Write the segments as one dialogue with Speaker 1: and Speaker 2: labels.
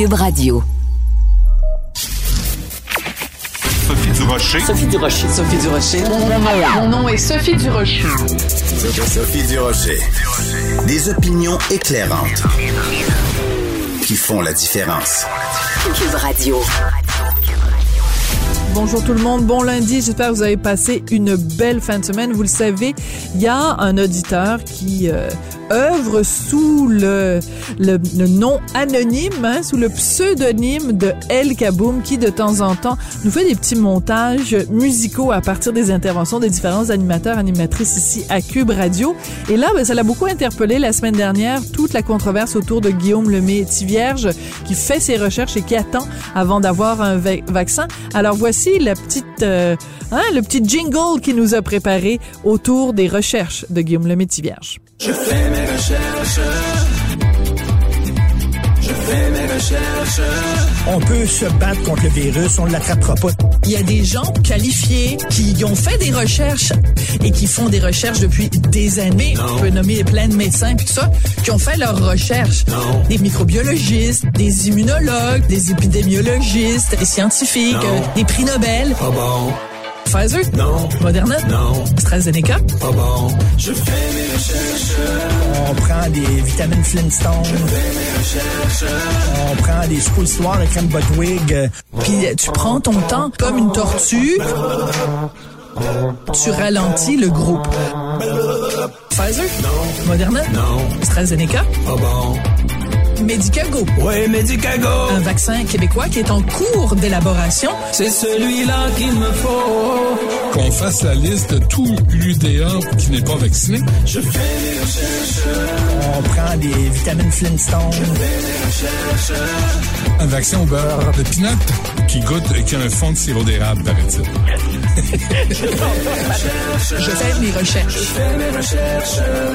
Speaker 1: Cube Radio.
Speaker 2: Sophie Durocher.
Speaker 3: Sophie Durocher. Sophie Durocher.
Speaker 4: Mon nom est Sophie Durocher.
Speaker 5: Sophie Durocher. Des opinions éclairantes qui font la différence.
Speaker 1: Cube Radio.
Speaker 6: Bonjour tout le monde, bon lundi, j'espère que vous avez passé une belle fin de semaine. Vous le savez, il y a un auditeur qui euh, œuvre sous le, le, nom anonyme, hein, sous le pseudonyme de El Kaboum, qui de temps en temps nous fait des petits montages musicaux à partir des interventions des différents animateurs, animatrices ici à Cube Radio. Et là, ben, ça l'a beaucoup interpellé la semaine dernière, toute la controverse autour de Guillaume Lemay Tivierge, qui fait ses recherches et qui attend avant d'avoir un vaccin. Alors voici la petite, euh, hein, le petit jingle qui nous a préparé autour des recherches de Guillaume le Vierge.
Speaker 7: Je fais mes recherches. Je fais mes recherches.
Speaker 8: On peut se battre contre le virus, on ne l'attrapera pas.
Speaker 9: Il y a des gens qualifiés qui ont fait des recherches et qui font des recherches depuis des années. On peut nommer plein de médecins puis tout ça, qui ont fait leurs recherches. Des microbiologistes, des immunologues, des épidémiologistes, des scientifiques, euh, des prix Nobel.
Speaker 7: Pas bon.
Speaker 9: Pfizer?
Speaker 7: Non.
Speaker 9: Moderna?
Speaker 7: Non.
Speaker 9: AstraZeneca?
Speaker 7: Pas bon. Je fais mes recherches.
Speaker 8: On prend des vitamines Flintstone.
Speaker 7: Je fais mes recherches.
Speaker 8: On prend des soirs de crème Budwig.
Speaker 9: Puis tu prends ton temps comme une tortue. Tu ralentis le groupe. Pfizer?
Speaker 7: Non.
Speaker 9: Moderna?
Speaker 7: Non.
Speaker 9: AstraZeneca?
Speaker 7: Pas bon.
Speaker 9: Medicago.
Speaker 7: Oui, Medicago.
Speaker 9: Un vaccin québécois qui est en cours d'élaboration.
Speaker 7: C'est celui-là qu'il me faut.
Speaker 2: Qu'on fasse la liste de tout l'UDA qui n'est pas vacciné.
Speaker 7: Je fais mes recherches.
Speaker 8: On prend des vitamines Flintstone.
Speaker 7: Je fais recherches.
Speaker 2: Un vaccin au beurre de pinot qui goûte, qui a un fond de sirop d'érable, paraît-il.
Speaker 9: Je fais mes recherches.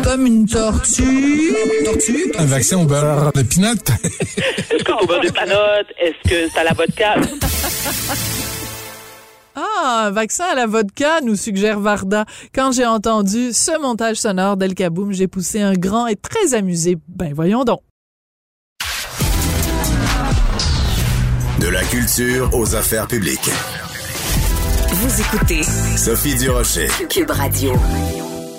Speaker 9: Comme une tortue. Tortue?
Speaker 2: Un vaccin au beurre de pinot.
Speaker 10: Est-ce qu'on beurre de panotte? Est-ce que c'est à la vodka?
Speaker 6: Ah, un vaccin à la vodka, nous suggère Varda. Quand j'ai entendu ce montage sonore d'El Kaboum, j'ai poussé un grand et très amusé. Ben voyons donc.
Speaker 5: De la culture aux affaires publiques.
Speaker 1: Vous écoutez
Speaker 5: Sophie Durocher.
Speaker 1: Cube Radio.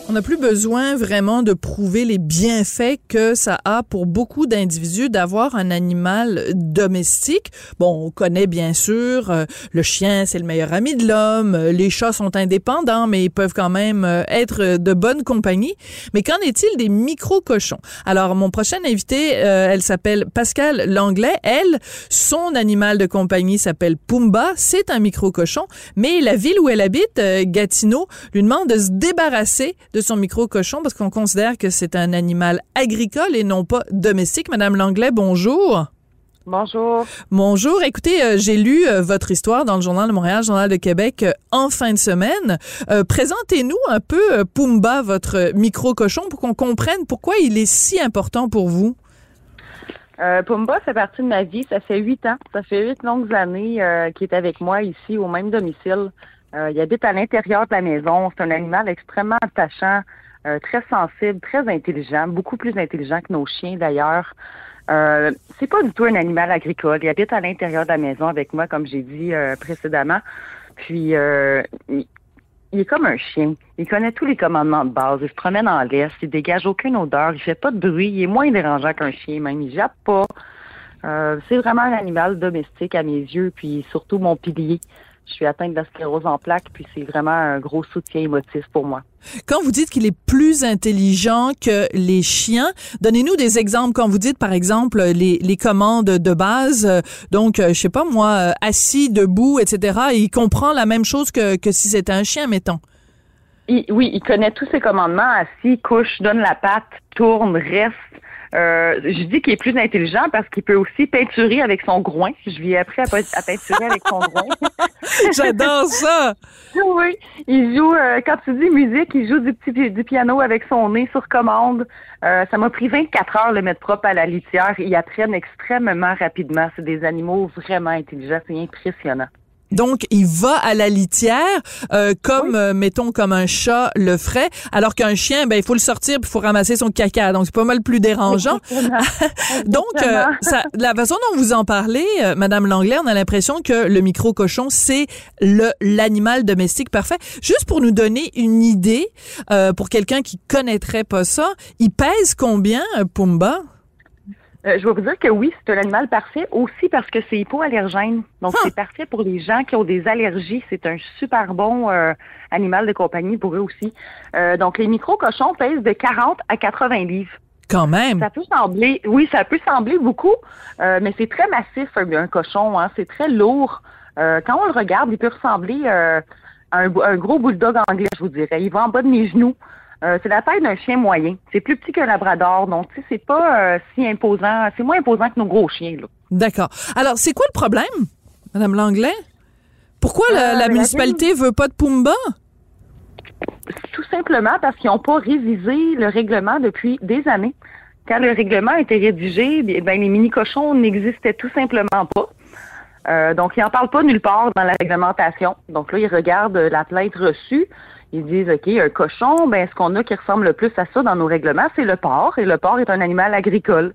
Speaker 6: On n'a plus besoin vraiment de prouver les bienfaits que ça a pour beaucoup d'individus d'avoir un animal domestique. Bon, on connaît bien sûr euh, le chien, c'est le meilleur ami de l'homme, euh, les chats sont indépendants, mais ils peuvent quand même euh, être de bonne compagnie. Mais qu'en est-il des micro-cochons? Alors, mon prochain invité, elle s'appelle Pascal Langlais. Elle, son animal de compagnie s'appelle Pumba. C'est un micro-cochon, mais la ville où elle habite, Gatineau, lui demande de se débarrasser son micro-cochon parce qu'on considère que c'est un animal agricole et non pas domestique. Madame Langlais, bonjour.
Speaker 11: Bonjour.
Speaker 6: Bonjour. Écoutez, euh, j'ai lu euh, votre histoire dans le Journal de Montréal, Journal de Québec euh, en fin de semaine. Présentez-nous un peu Pumba, votre micro-cochon, pour qu'on comprenne pourquoi il est si important pour vous.
Speaker 11: Pumba fait partie de ma vie. Ça fait huit ans. Ça fait huit longues années qu'il est avec moi ici au même domicile. Euh, il habite à l'intérieur de la maison. C'est un animal extrêmement attachant, euh, très sensible, très intelligent, beaucoup plus intelligent que nos chiens d'ailleurs. Euh, c'est pas du tout un animal agricole. Il habite à l'intérieur de la maison avec moi, comme j'ai dit euh, précédemment. Puis il, est comme un chien. Il connaît tous les commandements de base. Il se promène en laisse. Il dégage aucune odeur. Il fait pas de bruit. Il est moins dérangeant qu'un chien. Même il jappe pas. c'est vraiment un animal domestique à mes yeux. Puis surtout mon pilier. Je suis atteinte de la sclérose en plaques, puis c'est vraiment un gros soutien émotif pour moi.
Speaker 6: Quand vous dites qu'il est plus intelligent que les chiens, donnez-nous des exemples. Quand vous dites, par exemple, les, les commandes de base, euh, donc, euh, je sais pas moi, euh, assis, debout, etc., il comprend la même chose que, que si c'était un chien, mettons.
Speaker 11: oui, il connaît tous ses commandements, assis, couche, donne la patte, tourne, reste. Euh, je dis qu'il est plus intelligent parce qu'il peut aussi peinturer avec son groin. Je lui ai appris à, peinturer avec son groin.
Speaker 6: J'adore ça!
Speaker 11: oui, il joue, euh, quand tu dis musique, il joue du petit du piano avec son nez sur commande. Euh, ça m'a pris 24 heures le mettre propre à la litière. Ils apprennent extrêmement rapidement. C'est des animaux vraiment intelligents. C'est impressionnant.
Speaker 6: Donc, il va à la litière, euh, comme, euh, mettons, comme un chat le ferait, alors qu'un chien, ben, il faut le sortir puis il faut ramasser son caca. Donc, c'est pas mal plus dérangeant. Donc, euh, ça, la façon dont vous en parlez, euh, Madame Langlais, on a l'impression que le micro-cochon, c'est le l'animal domestique parfait. Juste pour nous donner une idée, euh, pour quelqu'un qui connaîtrait pas ça, il pèse combien, un Pumba?
Speaker 11: Euh, je vais vous dire que oui, c'est un animal parfait aussi parce que c'est hypoallergène. Donc,
Speaker 6: Ah.
Speaker 11: c'est parfait pour les gens qui ont des allergies. C'est un super bon euh, animal de compagnie pour eux aussi. Euh, donc, les micro-cochons pèsent de 40 à 80 livres.
Speaker 6: Quand même.
Speaker 11: Ça peut sembler, oui, ça peut sembler beaucoup, mais c'est très massif un, un cochon. Hein, c'est très lourd. Quand on le regarde, il peut ressembler à un, un gros bulldog anglais, je vous dirais. Il va en bas de mes genoux. Euh, c'est la taille d'un chien moyen. C'est plus petit qu'un labrador, donc tu sais, c'est pas euh, si imposant. C'est moins imposant que nos gros chiens. Là.
Speaker 6: D'accord. Alors, c'est quoi le problème, Madame Langlais? Pourquoi la,
Speaker 11: Euh,
Speaker 6: la
Speaker 11: la
Speaker 6: municipalité veut pas de Pumba?
Speaker 11: Tout simplement parce qu'ils n'ont pas révisé le règlement depuis des années. Quand le règlement a été rédigé, ben, les mini-cochons n'existaient tout simplement pas. Euh, donc, ils n'en parlent pas nulle part dans la réglementation. Donc là, ils regardent la plainte reçue. Ils disent, OK, un cochon, ben, ce qu'on a qui ressemble le plus à ça dans nos règlements, c'est le porc. Et le porc est un animal agricole.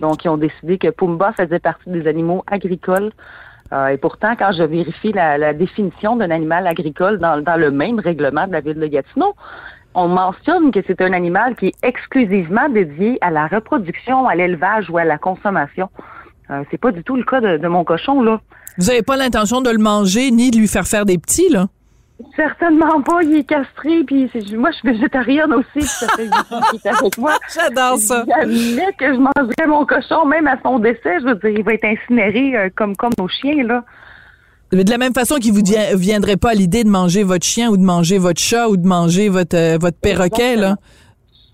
Speaker 11: Donc, ils ont décidé que Pumba faisait partie des animaux agricoles. Euh, et pourtant, quand je vérifie la, la définition d'un animal agricole dans, dans le même règlement de la ville de Gatineau, on mentionne que c'est un animal qui est exclusivement dédié à la reproduction, à l'élevage ou à la consommation. Euh, c'est pas du tout le cas de, de mon cochon, là.
Speaker 6: Vous avez pas l'intention de le manger ni de lui faire faire des petits, là?
Speaker 11: Certainement pas, il est castré, puis c'est- moi je suis végétarienne aussi, ça fait est avec moi.
Speaker 6: J'adore ça.
Speaker 11: Jamais que je mangerais mon cochon, même à son décès, je veux dire, il va être incinéré euh, comme comme nos chiens, là.
Speaker 6: Mais de la même façon qu'il vous di- viendrait pas à l'idée de manger votre chien ou de manger votre chat ou de manger votre, euh, votre perroquet, là.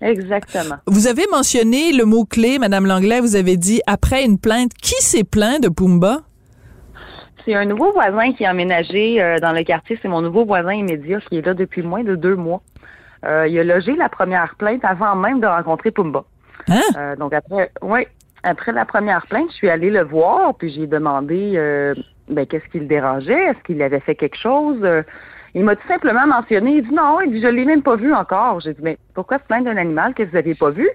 Speaker 11: Exactement.
Speaker 6: Vous avez mentionné le mot-clé, Madame Langlais, vous avez dit après une plainte. Qui s'est plaint de Pumba?
Speaker 11: C'est un nouveau voisin qui a emménagé euh, dans le quartier. C'est mon nouveau voisin immédiat qui est là depuis moins de deux mois. Euh, il a logé la première plainte avant même de rencontrer Pumba.
Speaker 6: Hein?
Speaker 11: Euh, donc après, oui, après la première plainte, je suis allée le voir, puis j'ai demandé ben, qu'est-ce qui le dérangeait, est-ce qu'il avait fait quelque chose? Il m'a tout simplement mentionné, il dit non, il dit je l'ai même pas vu encore. J'ai dit mais pourquoi se plaindre d'un animal que vous n'avez pas vu?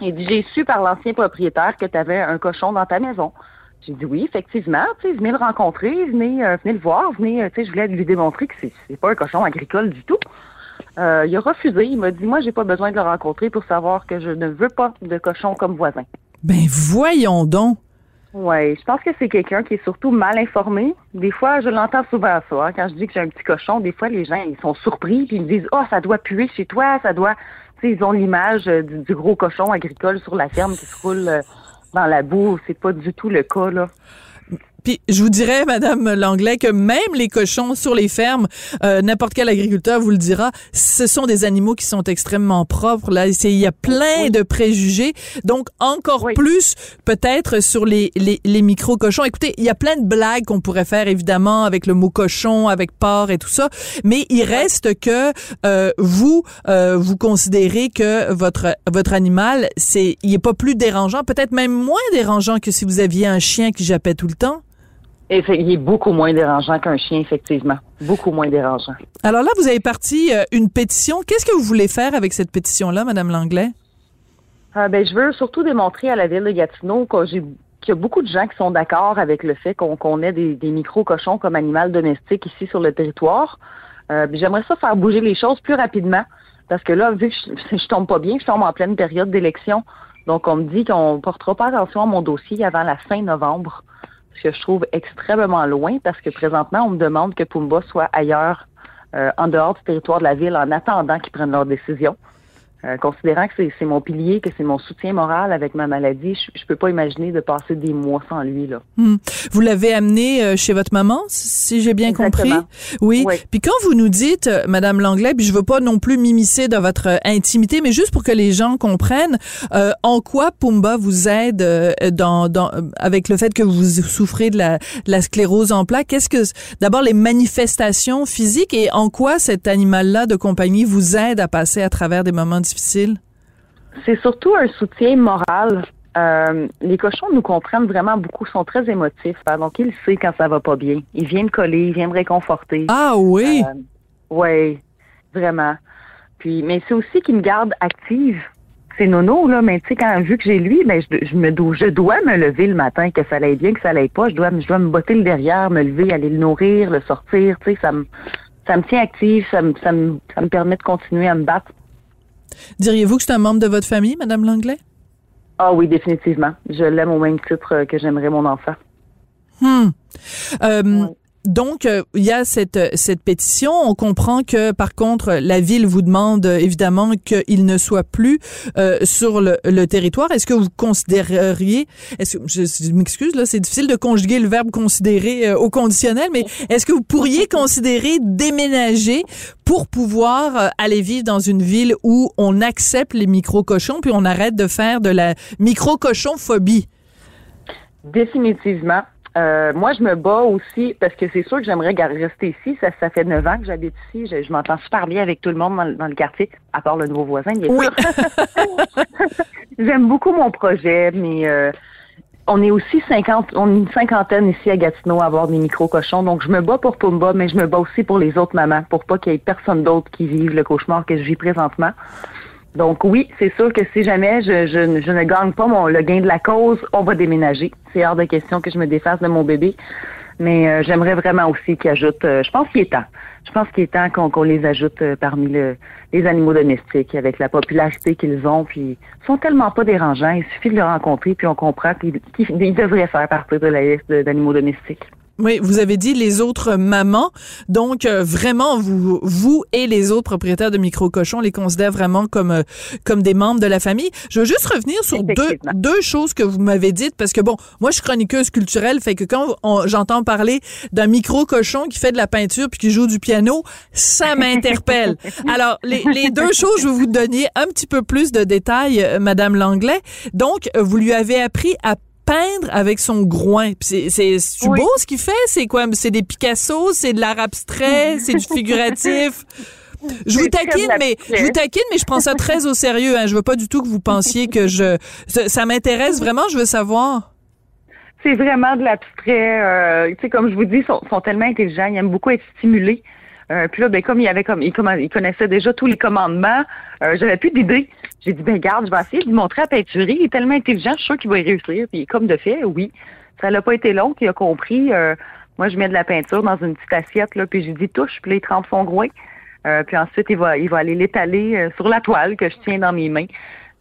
Speaker 11: Il dit j'ai su par l'ancien propriétaire que tu avais un cochon dans ta maison. J'ai dit oui, effectivement, tu sais, venez le rencontrer, venez, euh, venez le voir, venez, euh, tu sais, je voulais lui démontrer que c'est, c'est pas un cochon agricole du tout. Euh, il a refusé, il m'a dit moi j'ai pas besoin de le rencontrer pour savoir que je ne veux pas de cochon comme voisin.
Speaker 6: Ben voyons donc.
Speaker 11: Oui, je pense que c'est quelqu'un qui est surtout mal informé. Des fois, je l'entends souvent ça. hein. Quand je dis que j'ai un petit cochon, des fois les gens ils sont surpris puis ils me disent "Oh, ça doit puer chez toi, ça doit." Tu sais, ils ont l'image euh, du, du gros cochon agricole sur la ferme qui se roule euh, dans la boue. C'est pas du tout le cas là.
Speaker 6: Puis je vous dirais, Madame Langlais, que même les cochons sur les fermes, euh, n'importe quel agriculteur vous le dira, ce sont des animaux qui sont extrêmement propres. Là, il y a plein de préjugés. Donc encore
Speaker 11: Oui.
Speaker 6: plus peut-être sur les, les, les micro cochons. Écoutez, il y a plein de blagues qu'on pourrait faire évidemment avec le mot cochon, avec porc et tout ça, mais il reste que euh, vous euh, vous considérez que votre votre animal c'est il est pas plus dérangeant, peut-être même moins dérangeant que si vous aviez un chien qui jappait tout le temps.
Speaker 11: Et fait, il est beaucoup moins dérangeant qu'un chien, effectivement. Beaucoup moins dérangeant.
Speaker 6: Alors là, vous avez parti euh, une pétition. Qu'est-ce que vous voulez faire avec cette pétition-là, Madame Langlais?
Speaker 11: Ah, ben, je veux surtout démontrer à la ville de Gatineau que j'ai- qu'il y a beaucoup de gens qui sont d'accord avec le fait qu'on ait des, des micro-cochons comme animal domestique ici sur le territoire. Euh, J'aimerais ça faire bouger les choses plus rapidement. Parce que là, vu que je, je tombe pas bien, je tombe en pleine période d'élection. Donc, on me dit qu'on portera pas attention à mon dossier avant la fin novembre. Ce que je trouve extrêmement loin parce que présentement, on me demande que Pumba soit ailleurs, euh, en dehors du territoire de la ville, en attendant qu'ils prennent leur décision. Euh, considérant que c'est mon pilier, que c'est mon soutien moral avec ma maladie, je, je peux pas imaginer de passer des mois sans lui là.
Speaker 6: Hmm. Vous l'avez amené euh, chez votre maman, si j'ai bien
Speaker 11: Exactement.
Speaker 6: compris? Oui.
Speaker 11: Oui.
Speaker 6: Puis quand vous nous dites, euh, Madame Langlais, puis je veux pas non plus m'immiscer dans votre euh, intimité, mais juste pour que les gens comprennent, euh, en quoi Pumba vous aide euh, dans, dans avec le fait que vous souffrez de la, de la sclérose en plaques? Qu'est-ce que d'abord les manifestations physiques et en quoi cet animal-là de compagnie vous aide à passer à travers des moments difficiles?
Speaker 11: C'est surtout un soutien moral. Euh, les cochons nous comprennent vraiment beaucoup, sont très émotifs. hein, donc, ils savent quand ça va pas bien. Ils viennent coller, ils viennent me réconforter.
Speaker 6: Ah oui?
Speaker 11: Euh, oui, vraiment. Puis, mais c'est aussi qu'ils me gardent active. C'est nono, là, mais tu sais, quand vu que j'ai lui, ben, je, je me dois, je dois me lever le matin, que ça aille bien, que ça aille pas. Je dois, je dois me botter le derrière, me lever, aller le nourrir, le sortir. Tu sais, ça me, ça me tient active, ça me, ça me, ça me permet de continuer à me battre.
Speaker 6: Diriez-vous que c'est un membre de votre famille, Madame Langlais?
Speaker 11: Ah oui, définitivement. Je l'aime au même titre euh, que j'aimerais mon enfant.
Speaker 6: Hmm. Euh, Donc, euh, il y a cette, cette pétition. On comprend que, par contre, la ville vous demande euh, évidemment qu'il ne soit plus euh, sur le, le territoire. Est-ce que vous considéreriez, est-ce que, je, je m'excuse, là, c'est difficile de conjuguer le verbe considérer euh, au conditionnel, mais est-ce que vous pourriez considérer déménager pour pouvoir euh, aller vivre dans une ville où on accepte les micro-cochons puis on arrête de faire de la micro-cochon-phobie?
Speaker 11: Définitivement. Euh, moi, je me bats aussi parce que c'est sûr que j'aimerais rester ici. Ça, ça fait neuf ans que j'habite ici. Je, je m'entends super bien avec tout le monde dans, le- dans le quartier, à part le nouveau voisin, bien
Speaker 6: Oui.
Speaker 11: J'aime beaucoup mon projet, mais euh, on est aussi 50, on est une cinquantaine ici à Gatineau à avoir des micro-cochons. Donc, je me bats pour Pumba, mais je me bats aussi pour les autres mamans, pour pas qu'il y ait personne d'autre qui vive le cauchemar que je vis présentement. Donc oui, c'est sûr que si jamais je, je, ne gagne pas mon, le gain de la cause, on va déménager. C'est hors de question que je me défasse de mon bébé. Mais euh, j'aimerais vraiment aussi qu'ils ajoutent, euh, je pense qu'il est temps. Je pense qu'il est temps qu'on les ajoute euh, parmi le- les animaux domestiques avec la popularité qu'ils ont. Puis ils sont tellement pas dérangeants. Il suffit de les rencontrer puis on comprend qu'ils qu'ils- ils devraient faire partie de la liste d'animaux domestiques.
Speaker 6: Oui, vous avez dit les autres mamans. Donc, euh, vraiment, vous, vous et les autres propriétaires de micro-cochons les considèrent vraiment comme, euh, comme des membres de la famille. Je veux juste revenir sur deux, deux choses que vous m'avez dites, parce que bon, moi, je suis chroniqueuse culturelle, fait que quand j'entends parler d'un micro-cochon qui fait de la peinture puis qui joue du piano, ça m'interpelle. Alors, les, les deux choses, je vais vous donner un petit peu plus de détails, euh, Madame Langlais. Donc, vous lui avez appris à peindre avec son groin. C'est
Speaker 11: Oui.
Speaker 6: beau ce qu'il fait, c'est quoi? C'est des Picasso, c'est de l'art abstrait, c'est du figuratif? Je vous taquine, mais je vous taquine, mais je prends ça très au sérieux. Hein. Je veux pas du tout que vous pensiez que je. Ça, ça m'intéresse vraiment. Je veux savoir.
Speaker 11: C'est vraiment de l'abstrait. Euh, tu sais, comme je vous dis, ils sont, sont tellement intelligents, ils aiment beaucoup être stimulés. Euh, puis là, ben, comme il avait comme il, connaissait déjà tous les commandements, euh, j'avais plus d'idées. J'ai dit, ben garde, je vais essayer de lui montrer à peinturer. Il est tellement intelligent, je suis sûre qu'il va y réussir. Puis comme de fait, oui. Ça l'a pas été long, puis il a compris. Euh, moi, je mets de la peinture dans une petite assiette, là, puis j'ai dit touche, puis là, il trempe son. Euh, puis ensuite, il va, il va aller l'étaler euh, sur la toile que je tiens dans mes mains.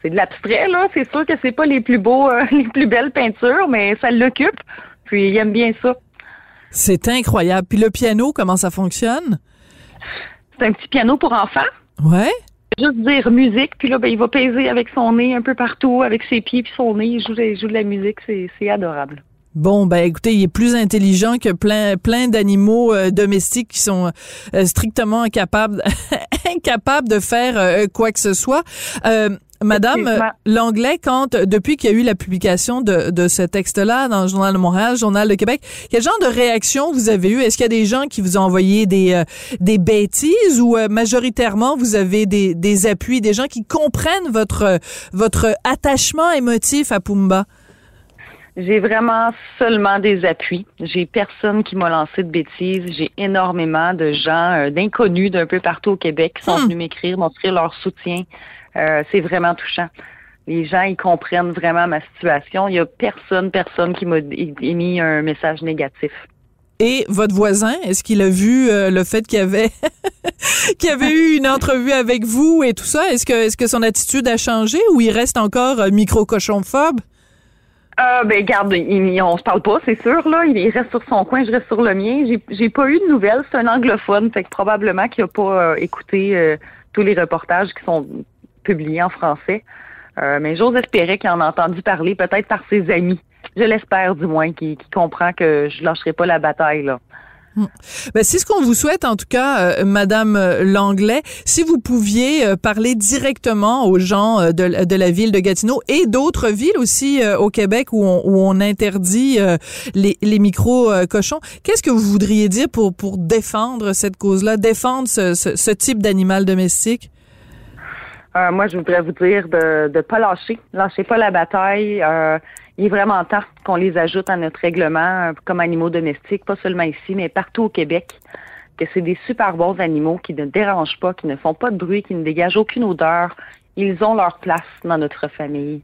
Speaker 11: C'est de l'abstrait, là. C'est sûr que c'est pas les plus beaux, euh, les plus belles peintures, mais ça l'occupe. Puis il aime bien ça.
Speaker 6: C'est incroyable. Puis le piano, comment ça fonctionne?
Speaker 11: C'est un petit piano pour enfants.
Speaker 6: Ouais.
Speaker 11: Juste dire musique, puis là, ben, il va peser avec son nez un peu partout, avec ses pieds puis son nez. Il joue, il joue de la musique. C'est, c'est adorable.
Speaker 6: Bon, ben écoutez, il est plus intelligent que plein plein d'animaux euh, domestiques qui sont euh, strictement incapables incapables de faire euh, quoi que ce soit. Madame Langlais, quand depuis qu'il y a eu la publication de, de ce texte-là dans le Journal de Montréal, Journal de Québec, quel genre de réaction vous avez eu Est-ce qu'il y a des gens qui vous ont envoyé des euh, des bêtises ou euh, majoritairement vous avez des, des appuis, des gens qui comprennent votre votre attachement émotif à Pumba
Speaker 11: J'ai vraiment seulement des appuis. J'ai personne qui m'a lancé de bêtises. J'ai énormément de gens, euh, d'inconnus d'un peu partout au Québec qui sont
Speaker 6: Hmm.
Speaker 11: venus m'écrire, m'offrir leur soutien. Euh, c'est vraiment touchant. Les gens, ils comprennent vraiment ma situation. Il y a personne, personne qui m'a émis un message négatif.
Speaker 6: Et votre voisin, est-ce qu'il a vu euh, le fait qu'il y avait qu'il avait eu une entrevue avec vous et tout ça? Est-ce que est-ce que son attitude a changé ou il reste encore micro cochonphobe
Speaker 11: Euh, ben, garde, il- on se parle pas, c'est sûr, là. Il reste sur son coin, je reste sur le mien. J'ai, j'ai pas eu de nouvelles. C'est un anglophone, fait que probablement qu'il a pas euh, écouté tous les reportages qui sont publiés en français. Euh, mais j'ose espérer qu'il en a entendu parler, peut-être par ses amis. Je l'espère, du moins, qu'il, qu'il comprend que je lâcherai pas la bataille, là.
Speaker 6: Ben, c'est ce qu'on vous souhaite en tout cas, euh, Madame euh, Langlais. Si vous pouviez euh, parler directement aux gens euh, de, de la ville de Gatineau et d'autres villes aussi au Québec où on, où on interdit les, les micros cochons, qu'est-ce que vous voudriez dire pour pour défendre cette cause-là, défendre ce, ce type d'animal domestique?
Speaker 11: Euh, moi, je voudrais vous dire de ne pas lâcher. Lâchez pas la bataille. Euh, il est vraiment temps qu'on les ajoute à notre règlement euh, comme animaux domestiques, pas seulement ici, mais partout au Québec. Que c'est des super bons animaux qui ne dérangent pas, qui ne font pas de bruit, qui ne dégagent aucune odeur. Ils ont leur place dans notre famille.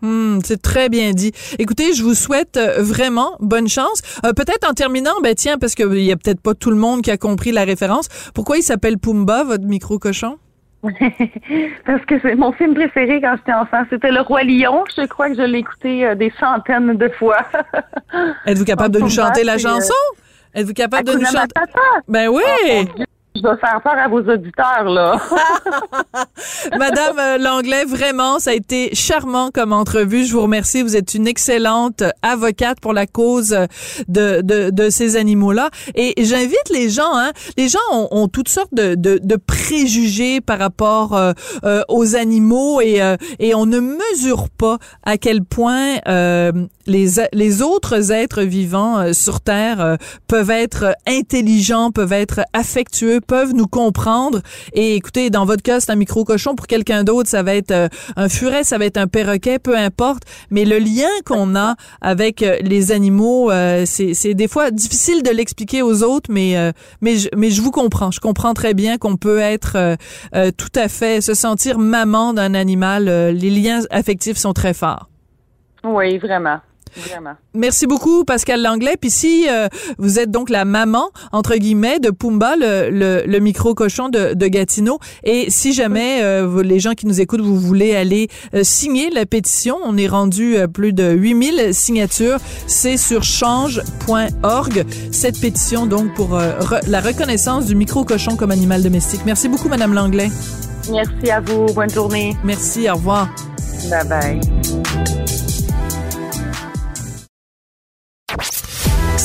Speaker 6: Hmm, c'est très bien dit. Écoutez, je vous souhaite euh, vraiment bonne chance. Euh, peut-être en terminant, ben tiens, parce qu'il y a peut-être pas tout le monde qui a compris la référence. Pourquoi il s'appelle Pumba, votre micro cochon?
Speaker 11: parce que c'est mon film préféré quand j'étais enfant. C'était Le Roi Lion. Je crois que je l'ai écouté euh, des centaines de fois.
Speaker 6: Êtes-vous capable de nous chanter la chanson? Êtes-vous capable de nous chanter? Ben oui!
Speaker 11: Je dois faire peur à vos auditeurs, là.
Speaker 6: Madame euh, Langlais, vraiment, ça a été charmant comme entrevue. Je vous remercie. Vous êtes une excellente avocate pour la cause de, de, de ces animaux-là. Et j'invite les gens, hein, les gens ont, ont toutes sortes de, de, de, préjugés par rapport euh, euh, aux animaux et, et on ne mesure pas à quel point les, les autres êtres vivants sur Terre peuvent être intelligents, peuvent être affectueux, peuvent nous comprendre. Et écoutez, dans votre cas, c'est un micro-cochon. Pour quelqu'un d'autre, ça va être euh, un furet, ça va être un perroquet, peu importe. Mais le lien qu'on a avec euh, les animaux, euh, c'est des fois difficile de l'expliquer aux autres, mais, mais, je, mais je vous comprends. Je comprends très bien qu'on peut être tout à fait, se sentir maman d'un animal. les liens affectifs sont très forts.
Speaker 11: Oui, vraiment.
Speaker 6: Merci beaucoup, Pascal Langlais. Puis si euh, vous êtes donc la maman, entre guillemets, de Pumba, le, le, micro-cochon de, de, Gatineau, et si jamais euh, les gens qui nous écoutent, vous voulez aller euh, signer la pétition, on est rendu plus de 8000 signatures, c'est sur change.org, cette pétition donc pour la reconnaissance du micro-cochon comme animal domestique. Merci beaucoup, Madame Langlais.
Speaker 11: Merci à vous. Bonne journée.
Speaker 6: Merci. Au revoir.
Speaker 11: Bye bye.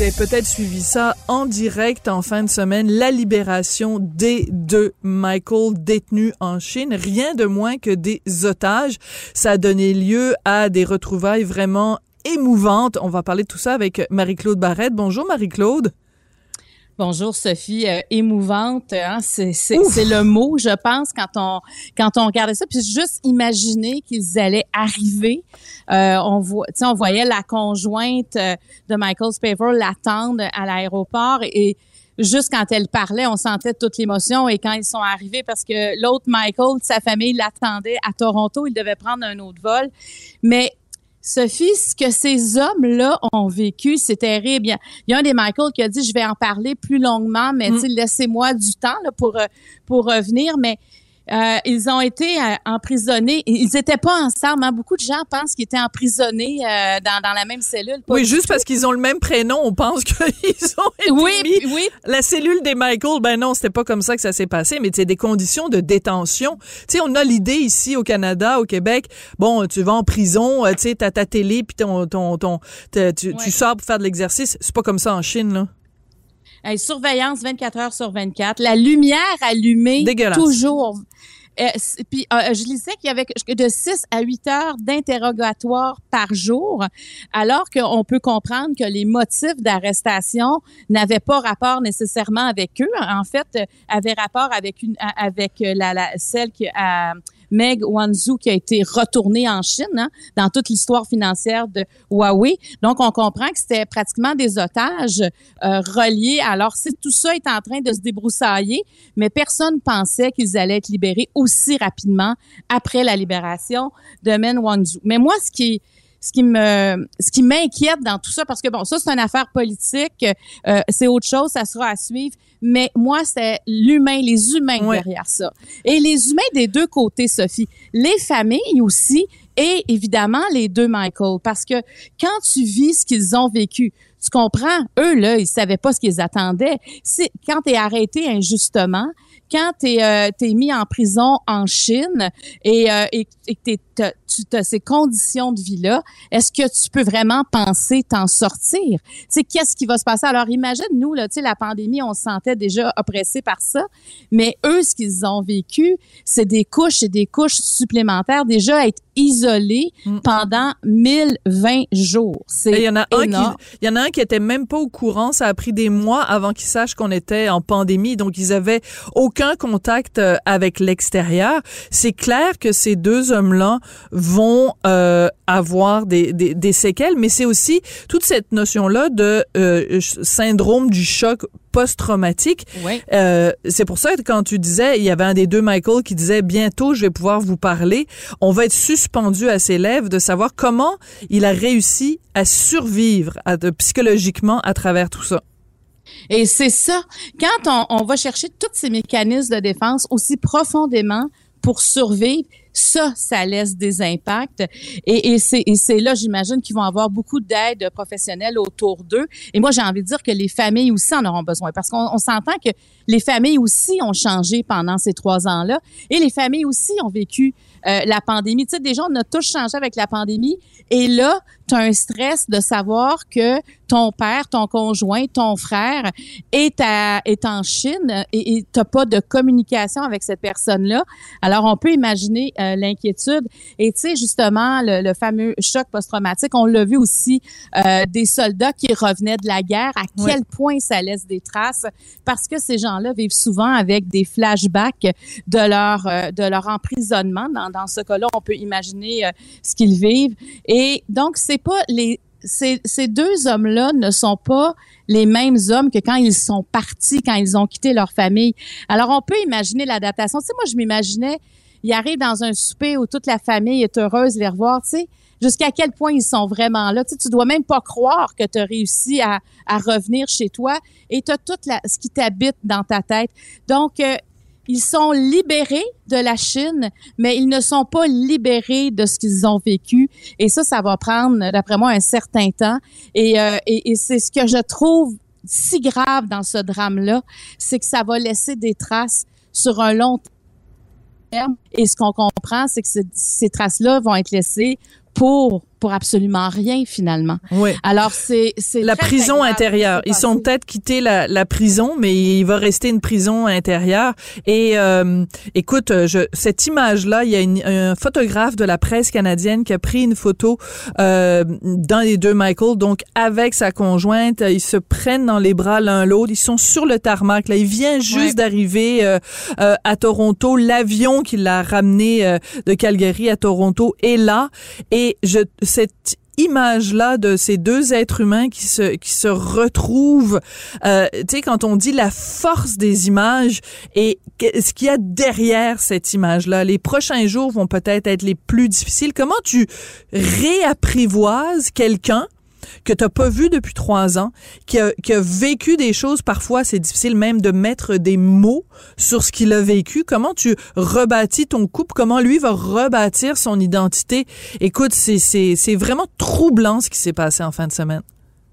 Speaker 6: Vous avez peut-être suivi ça en direct en fin de semaine, la libération des deux Michael détenus en Chine, rien de moins que des otages. Ça a donné lieu à des retrouvailles vraiment émouvantes. On va parler de tout ça avec Marie-Claude Barrette. Bonjour Marie-Claude.
Speaker 12: Bonjour Sophie, euh, émouvante, hein? c'est le mot, je pense, quand on quand on regardait ça, puis juste imaginer qu'ils allaient arriver. Euh, on voit, on voyait la conjointe euh, de Michael Spavor l'attendre à l'aéroport et juste quand elle parlait, on sentait toute l'émotion. Et quand ils sont arrivés, parce que l'autre Michael, sa famille l'attendait à Toronto, il devait prendre un autre vol. Mais Sophie, ce que ces hommes-là ont vécu, c'est terrible. Il y a un des Michael qui a dit, je vais en parler plus longuement, mais mm. laissez-moi du temps là, pour, euh, pour revenir. Mais euh, ils ont été euh, emprisonnés. Ils n'étaient pas ensemble. Hein. Beaucoup de gens pensent qu'ils étaient emprisonnés euh, dans, dans, la même cellule.
Speaker 6: oui, juste parce qu'ils ont le même prénom, on pense qu'ils ont été
Speaker 12: oui,
Speaker 6: mis.
Speaker 12: Oui.
Speaker 6: La cellule des Michael, ben non, c'était pas comme ça que ça s'est passé, mais c'est des conditions de détention. Tu sais, on a l'idée ici au Canada, au Québec, bon, tu vas en prison, tu sais, t'as ta télé, puis ton, ton, ton, tu, tu sors pour faire de l'exercice. C'est pas comme ça en Chine, là
Speaker 12: surveillance 24 heures sur 24, la lumière allumée toujours. Euh, puis euh, je lisais qu'il y avait de 6 à 8 heures d'interrogatoire par jour, alors qu'on peut comprendre que les motifs d'arrestation n'avaient pas rapport nécessairement avec eux. En fait, euh, avaient rapport avec une avec la, la celle qui a Meg Wanzhou qui a été retournée en Chine hein, dans toute l'histoire financière de Huawei. Donc, on comprend que c'était pratiquement des otages euh, reliés. Alors, si tout ça est en train de se débroussailler, mais personne pensait qu'ils allaient être libérés aussi rapidement après la libération de Men Wanzhou. Mais moi, ce qui ce qui me ce qui m'inquiète dans tout ça parce que bon ça c'est une affaire politique euh, c'est autre chose ça sera à suivre mais moi c'est l'humain les humains derrière ça. Et les humains des deux côtés Sophie les familles aussi et évidemment les deux Michael parce que quand tu vis ce qu'ils ont vécu tu comprends eux là ils savaient pas ce qu'ils attendaient. C'est quand tu es arrêté injustement quand tu es, euh, mis en prison en Chine et, euh, et, et que tu as ces conditions de vie-là, est-ce que tu peux vraiment penser t'en sortir? Tu qu'est-ce qui va se passer? Alors, imagine, nous, là, tu sais, la pandémie, on se sentait déjà oppressés par ça, mais eux, ce qu'ils ont vécu, c'est des couches et des couches supplémentaires, déjà être isolés mm. pendant 1020 jours. C'est
Speaker 6: Il y en a un qui, il y en a un qui était même pas au courant. Ça a pris des mois avant qu'ils sachent qu'on était en pandémie. Donc, ils avaient aucun contact euh, avec l'extérieur. C'est clair que ces deux hommes-là vont euh, avoir des, des, des, séquelles, mais c'est aussi toute cette notion-là de euh, syndrome du choc post-traumatique. Euh, c'est pour ça que quand tu disais, il y avait un des deux Michael qui disait bientôt je vais pouvoir vous parler. On va être suspendu à ses lèvres de savoir comment il a réussi à survivre à, psychologiquement à travers tout ça.
Speaker 12: Et c'est ça. Quand on, on va chercher tous ces mécanismes de défense aussi profondément pour survivre, ça, ça laisse des impacts. Et, et c'est là, j'imagine, qu'ils vont avoir beaucoup d'aide professionnelle autour d'eux. Et moi, j'ai envie de dire que les familles aussi en auront besoin parce qu'on s'entend que les familles aussi ont changé pendant ces trois ans-là et les familles aussi ont vécu euh, la pandémie. Tu sais, déjà, on a tous changé avec la pandémie. Et là, tu as un stress de savoir que ton père, ton conjoint, ton frère est, à, est en Chine et tu n'as pas de communication avec cette personne-là. Alors, on peut imaginer euh, l'inquiétude. Et tu sais, justement, le, fameux choc post-traumatique, on l'a vu aussi euh, des soldats qui revenaient de la guerre, à quel point ça laisse des traces, parce que ces gens-là vivent souvent avec des flashbacks de leur, de leur emprisonnement dans dans, ce cas-là, on peut imaginer euh, ce qu'ils vivent. Et donc, c'est pas les ces, ces deux hommes-là ne sont pas les mêmes hommes que quand ils sont partis, quand ils ont quitté leur famille. Alors, on peut imaginer l'adaptation. Tu sais, moi, je m'imaginais, ils arrivent dans un souper où toute la famille est heureuse de les revoir, tu sais, jusqu'à quel point ils sont vraiment là. Tu sais, tu dois même pas croire que tu as réussi à, à revenir chez toi et tu as tout la, ce qui t'habite dans ta tête. Donc, euh, ils sont libérés de la Chine, mais ils ne sont pas libérés de ce qu'ils ont vécu. Et ça, ça va prendre, d'après moi, un certain temps. Et, euh, et c'est ce que je trouve si grave dans ce drame-là, c'est que ça va laisser des traces sur un long terme. Et ce qu'on comprend, c'est que ces traces-là vont être laissées pour pour absolument rien finalement.
Speaker 6: Oui.
Speaker 12: Alors c'est c'est
Speaker 6: la prison intérieure. Ils sont peut-être quittés la, la, prison, mais il va rester une prison intérieure. Et euh, écoute, je, cette image-là, il y a une, un photographe de la presse canadienne qui a pris une photo euh, dans les deux Michael, donc avec sa conjointe. Ils se prennent dans les bras l'un l'autre. Ils sont sur le tarmac. Là, il vient juste d'arriver euh, euh, à Toronto. L'avion qui l'a ramené euh, de Calgary à Toronto est là. Et je cette image-là de ces deux êtres humains qui se qui se retrouvent, euh, tu sais, quand on dit la force des images et ce qu'il y a derrière cette image-là, les prochains jours vont peut-être être les plus difficiles. Comment tu réapprivoises quelqu'un que tu n'as pas vu depuis trois ans, qui a, vécu des choses, parfois c'est difficile même de mettre des mots sur ce qu'il a vécu. Comment tu rebâtis ton couple? Comment lui va rebâtir son identité? Écoute, c'est vraiment troublant ce qui s'est passé en fin de semaine.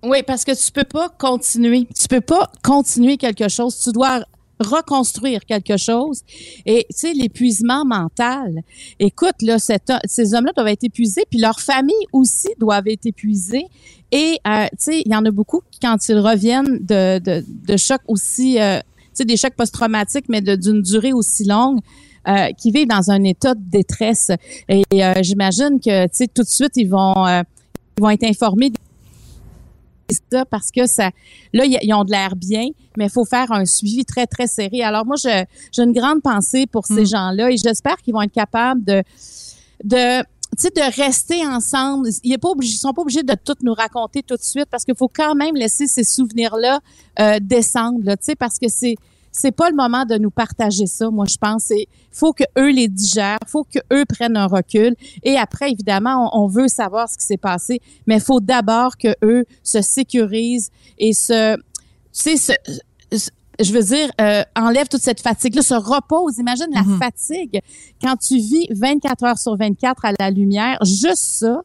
Speaker 12: Oui, parce que tu peux pas continuer. Tu peux pas continuer quelque chose. Tu dois reconstruire quelque chose. Et tu sais, l'épuisement mental. Écoute, là, ces hommes-là doivent être épuisés, puis leurs familles aussi doivent être épuisées. Et euh, tu sais, il y en a beaucoup qui, quand ils reviennent de, de, de chocs aussi, euh, tu sais, des chocs post-traumatiques, mais d'une durée aussi longue, euh, qui vivent dans un état de détresse. Et euh, j'imagine que, tu sais, tout de suite, ils vont, euh, ils vont être informés ça parce que ça, là, ils ont de l'air bien, mais il faut faire un suivi très, très serré. Alors, moi, j'ai une grande pensée pour ces mm. gens-là et j'espère qu'ils vont être capables de, de, de rester ensemble. Ils ne pas sont pas obligés de tout nous raconter tout de suite parce qu'il faut quand même laisser ces souvenirs-là euh, descendre, tu sais, parce que c'est, c'est pas le moment de nous partager ça. Moi, je pense c'est faut que eux les digèrent, faut que eux prennent un recul. Et après, évidemment, on, veut savoir ce qui s'est passé, mais il faut d'abord que eux se sécurisent et se, tu sais, je veux dire, euh, enlève toute cette fatigue-là, se repose. Imagine la mm-hmm. fatigue quand tu vis 24 heures sur 24 à la lumière. Juste ça,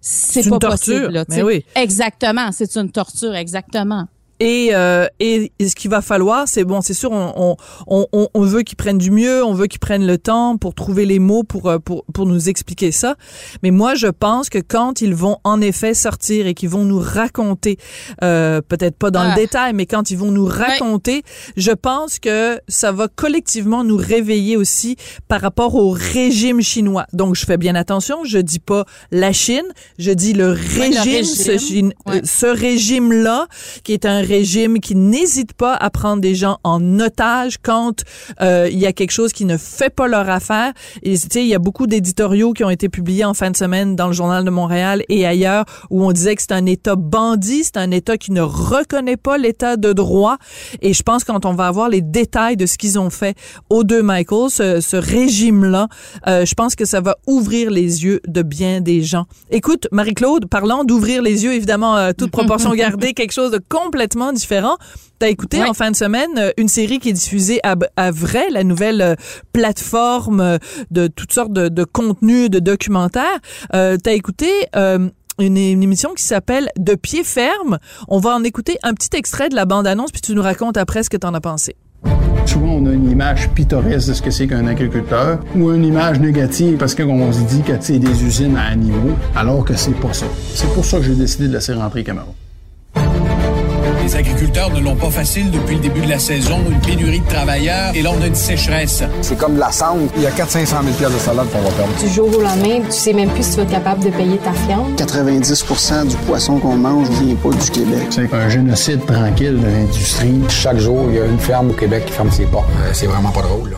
Speaker 12: c'est pas
Speaker 6: torture,
Speaker 12: possible.
Speaker 6: mais oui.
Speaker 12: Exactement, c'est une torture, exactement.
Speaker 6: Et, euh, et, ce qu'il va falloir, c'est bon, c'est sûr, on, on, on, on veut qu'ils prennent du mieux, on veut qu'ils prennent le temps pour trouver les mots pour, euh, pour, pour nous expliquer ça. Mais moi, je pense que quand ils vont en effet sortir et qu'ils vont nous raconter, euh, peut-être pas dans le ah. détail, mais quand ils vont nous raconter, je pense que ça va collectivement nous réveiller aussi par rapport au régime chinois. Donc, je fais bien attention, je dis pas la Chine, je dis le régime, ce, ce régime-là, qui est un régime qui n'hésite pas à prendre des gens en otage quand euh, il y a quelque chose qui ne fait pas leur affaire. Et tu sais, il y a beaucoup d'éditoriaux qui ont été publiés en fin de semaine dans le journal de Montréal et ailleurs où on disait que c'est un État bandit, c'est un État qui ne reconnaît pas l'État de droit. Et je pense quand on va avoir les détails de ce qu'ils ont fait aux deux Michael, ce, ce régime-là, euh, je pense que ça va ouvrir les yeux de bien des gens. Écoute, Marie-Claude, parlant d'ouvrir les yeux, évidemment, euh, toute proportion gardée, quelque chose de complètement différent. T'as écouté en fin de semaine euh, une série qui est diffusée à, Vrai, la nouvelle euh, plateforme euh, de toutes sortes de, de contenus, de documentaires. Euh, T'as écouté une, émission qui s'appelle De pied ferme. On va en écouter un petit extrait de la bande-annonce, puis tu nous racontes après ce que t'en as pensé.
Speaker 13: Souvent, on a une image pittoresque de ce que c'est qu'un agriculteur ou une image négative parce qu'on se dit que c'est des usines à animaux, alors que c'est pas ça. C'est pour ça que j'ai décidé de laisser rentrer Cameroun.
Speaker 14: Les agriculteurs ne l'ont pas facile depuis le début de la saison, une pénurie de travailleurs et là, on a une sécheresse.
Speaker 15: C'est comme de la cendre.
Speaker 16: Il y a 400-500 000 de salade qu'on va perdre.
Speaker 17: Du jour au lendemain, tu sais même plus si tu vas être capable de payer ta fiente.
Speaker 18: 90% du poisson qu'on mange vient pas du Québec.
Speaker 13: C'est un génocide tranquille de l'industrie.
Speaker 16: Chaque jour, il y a une ferme au Québec qui ferme ses portes. Euh, c'est vraiment pas drôle. Là.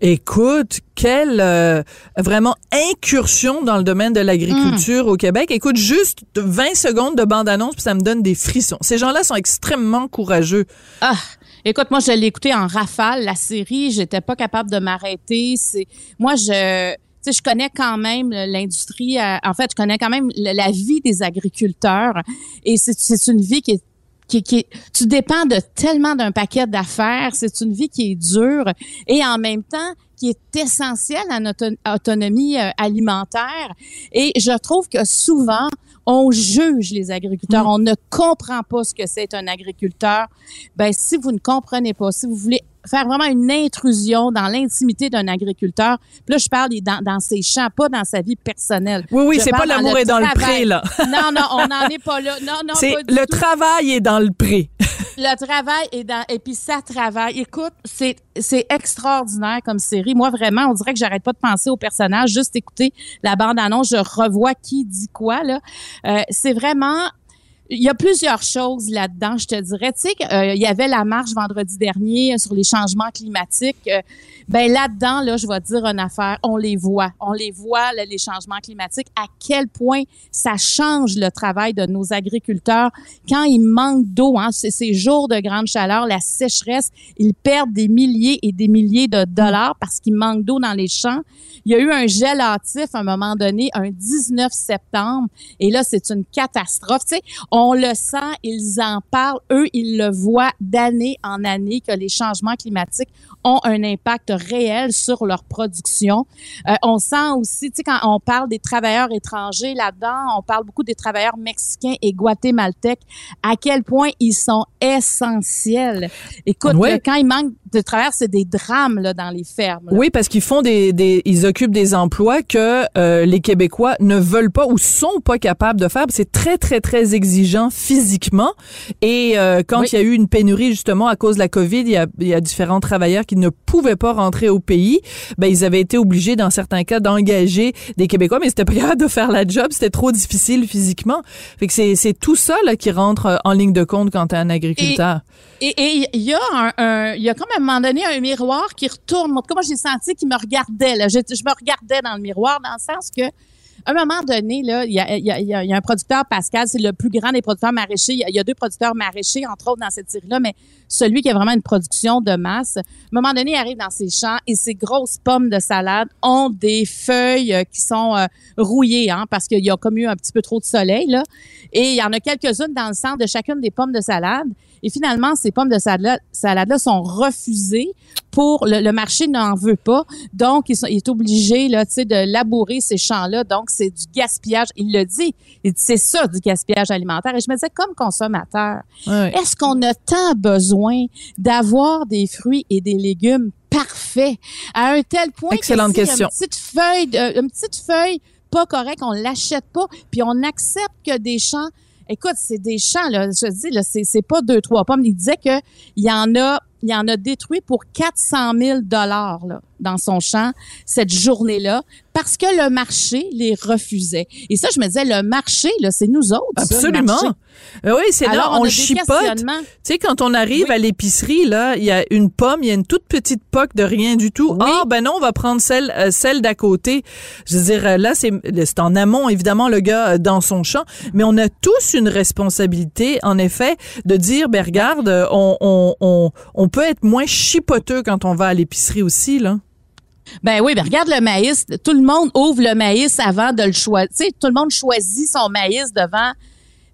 Speaker 6: Écoute, quelle euh, vraiment incursion dans le domaine de l'agriculture au Québec. Écoute, juste 20 secondes de bande-annonce, puis ça me donne des frissons. Ces gens-là sont extrêmement courageux.
Speaker 12: Ah, écoute, moi, je l'ai écouté en rafale, la série. J'étais pas capable de m'arrêter. C'est Moi, je je connais quand même l'industrie. Euh, en fait, je connais quand même la vie des agriculteurs. Et c'est une vie qui est qui, qui tu dépends de tellement d'un paquet d'affaires. C'est une vie qui est dure et en même temps qui est essentielle à notre autonomie euh, alimentaire. Et je trouve que souvent, on juge les agriculteurs. Mm. On ne comprend pas ce que c'est un agriculteur. Ben, si vous ne comprenez pas, si vous voulez faire vraiment une intrusion dans l'intimité d'un agriculteur. Puis là, je parle dans, dans ses champs, pas dans sa vie personnelle.
Speaker 6: Oui, oui, c'est pas l'amour est dans le pré, là.
Speaker 12: non, non, on n'en est pas là. Non, non,
Speaker 6: c'est le travail est dans le pré.
Speaker 12: le travail est dans, et puis ça travaille. Écoute, c'est, c'est extraordinaire comme série. Moi, vraiment, on dirait que j'arrête pas de penser au personnage, juste écouter la bande-annonce, je revois qui dit quoi, là. Euh, c'est vraiment il y a plusieurs choses là-dedans, je te dirais. Tu sais, euh, il y avait la marche vendredi dernier sur les changements climatiques. Euh, ben là-dedans, là, je vais te dire une affaire. On les voit, on les voit les changements climatiques. À quel point ça change le travail de nos agriculteurs quand il manque d'eau. Hein, ces jours de grande chaleur, la sécheresse, ils perdent des milliers et des milliers de dollars parce qu'il manque d'eau dans les champs. Il y a eu un gel hâtif à un moment donné, un 19 septembre, et là c'est une catastrophe. Tu sais, le sent, ils en parlent, eux, ils le voient d'année en année que les changements climatiques ont un impact réel sur leur production. Euh, on sent aussi, tu sais, quand on parle des travailleurs étrangers là-dedans, on parle beaucoup des travailleurs mexicains et guatémaltèques, à quel point ils sont essentiels. Écoute, quand il manque de travailleurs, c'est des drames là, dans les fermes.
Speaker 6: Oui, parce qu'ils font des, des, ils occupent des emplois que euh, les Québécois ne veulent pas ou sont pas capables de faire. C'est très, très, très exigeant physiquement. Et euh, quand il y a eu une pénurie justement à cause de la COVID, il y a, il y a différents travailleurs qui ne pouvaient pas rentrer au pays. Ben ils avaient été obligés dans certains cas d'engager des Québécois, mais c'était pas capable de faire la job, c'était trop difficile physiquement. Fait que c'est tout ça là qui rentre euh, en ligne de compte quand t'es un agriculteur.
Speaker 12: Et il y a un, il y a à un moment donné un miroir qui retourne. En tout cas, moi j'ai senti qu'il me regardait. Je, me regardais dans le miroir dans le sens que un moment donné, il y a, un producteur, Pascal, c'est le plus grand des producteurs maraîchers. Il y, a deux producteurs maraîchers, entre autres, dans cette série-là, mais celui qui a vraiment une production de masse. À un moment donné, il arrive dans ses champs et ses grosses pommes de salade ont des feuilles euh, qui sont euh, rouillées, hein, parce qu'il y a comme eu un petit peu trop de soleil. Et il y en a quelques-unes dans le centre de chacune des pommes de salade. Et finalement, ces pommes de salade-là sont refusées pour le, marché n'en veut pas, donc il, est obligé là, tu sais, de labourer ces champs-là. Donc c'est du gaspillage. Il le dit. Il dit c'est ça du gaspillage alimentaire. Et je me disais comme consommateur, est-ce qu'on a tant besoin d'avoir des fruits et des légumes parfaits à un tel point
Speaker 6: Excellente
Speaker 12: que
Speaker 6: question.
Speaker 12: Une petite feuille, une petite feuille pas correcte, on l'achète pas, puis on accepte que des champs Écoute, c'est des champs, là. Je dis, là, c'est, pas deux, trois pommes. Il disait que il y en a, il en a détruit pour 400 000 dollars, dans son champ, cette journée-là, parce que le marché les refusait. Et ça, je me disais, le marché, là, c'est nous autres.
Speaker 6: Absolument. Euh, oui, c'est là, on, chipote. Tu sais, quand on arrive à l'épicerie, là, il y a une pomme, il y a une toute petite poque de rien du tout. Ah, ben non, on va prendre celle, euh, celle d'à côté. Je veux dire, euh, là, c'est, c'est en amont, évidemment, le gars dans son champ, mais on a tous une responsabilité, en effet, de dire, ben regarde, on, on, on, on peut être moins chipoteux quand on va à l'épicerie aussi, là.
Speaker 12: Ben oui, ben regarde le maïs. Tout le monde ouvre le maïs avant de le choisir. Tout le monde choisit son maïs devant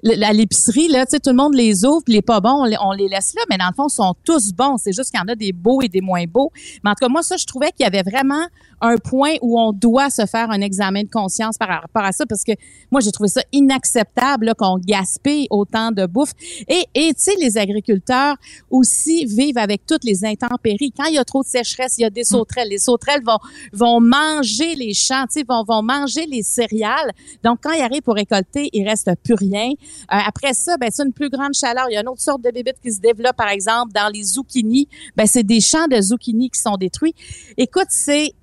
Speaker 12: l'épicerie, là, tout le monde les ouvre, puis les pas bons, on les, laisse là, mais dans le fond, ils sont tous bons. C'est juste qu'il y en a des beaux et des moins beaux. Mais en tout cas, moi, ça, je trouvais qu'il y avait vraiment un point où on doit se faire un examen de conscience par rapport à ça, parce que moi, j'ai trouvé ça inacceptable qu'on gaspille autant de bouffe. Et, et tu sais, les agriculteurs aussi vivent avec toutes les intempéries. Quand il y a trop de sécheresse, il y a des sauterelles. Les sauterelles vont, vont manger les champs, tu sais, vont, vont manger les céréales. Donc, quand ils arrivent pour récolter, il reste plus rien. Euh, après ça, ben, c'est une plus grande chaleur. Il y a une autre sorte de bébites qui se développe, par exemple, dans les zucchini. Ben, c'est des champs de zucchini qui sont détruits. Écoute, c'est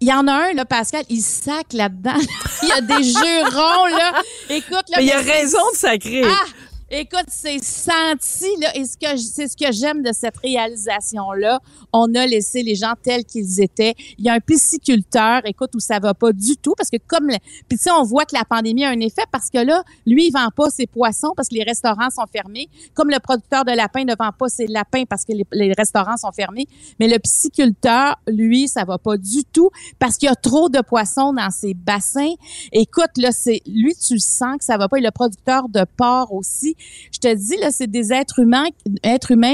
Speaker 12: il y en a un, là, Pascal, il sac là-dedans. il y a des jurons, là. Écoute, là.
Speaker 6: Mais il y a raison de sacrer.
Speaker 12: Ah! Écoute, c'est senti là, et ce que c'est ce que j'aime de cette réalisation là. On a laissé les gens tels qu'ils étaient. Il y a un pisciculteur, écoute, où ça va pas du tout parce que comme puis tu sais, on voit que la pandémie a un effet parce que là, lui, il vend pas ses poissons parce que les restaurants sont fermés. Comme le producteur de lapins ne vend pas ses lapins parce que les, restaurants sont fermés. Mais le pisciculteur, lui, ça va pas du tout parce qu'il y a trop de poissons dans ses bassins. Écoute, là, c'est lui, tu sens que ça va pas. Et le producteur de porc aussi je te dis, là, c'est des êtres humains,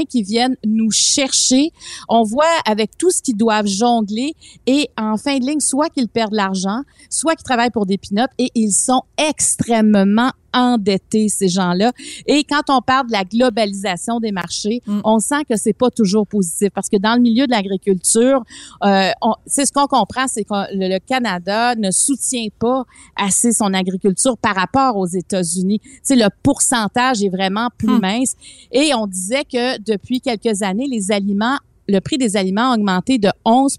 Speaker 12: qui viennent nous chercher. On voit avec tout ce qu'ils doivent jongler et en fin de ligne, soit qu'ils perdent l'argent, soit qu'ils travaillent pour des pinottes et ils sont extrêmement endettés, ces gens-là. Et quand on parle de la globalisation des marchés, mm. on sent que c'est pas toujours positif parce que dans le milieu de l'agriculture, euh, c'est ce qu'on comprend, c'est que le, Canada ne soutient pas assez son agriculture par rapport aux États-Unis. C'est le pourcentage est vraiment plus mm. mince. Et on disait que depuis quelques années, les aliments le prix des aliments a augmenté de 11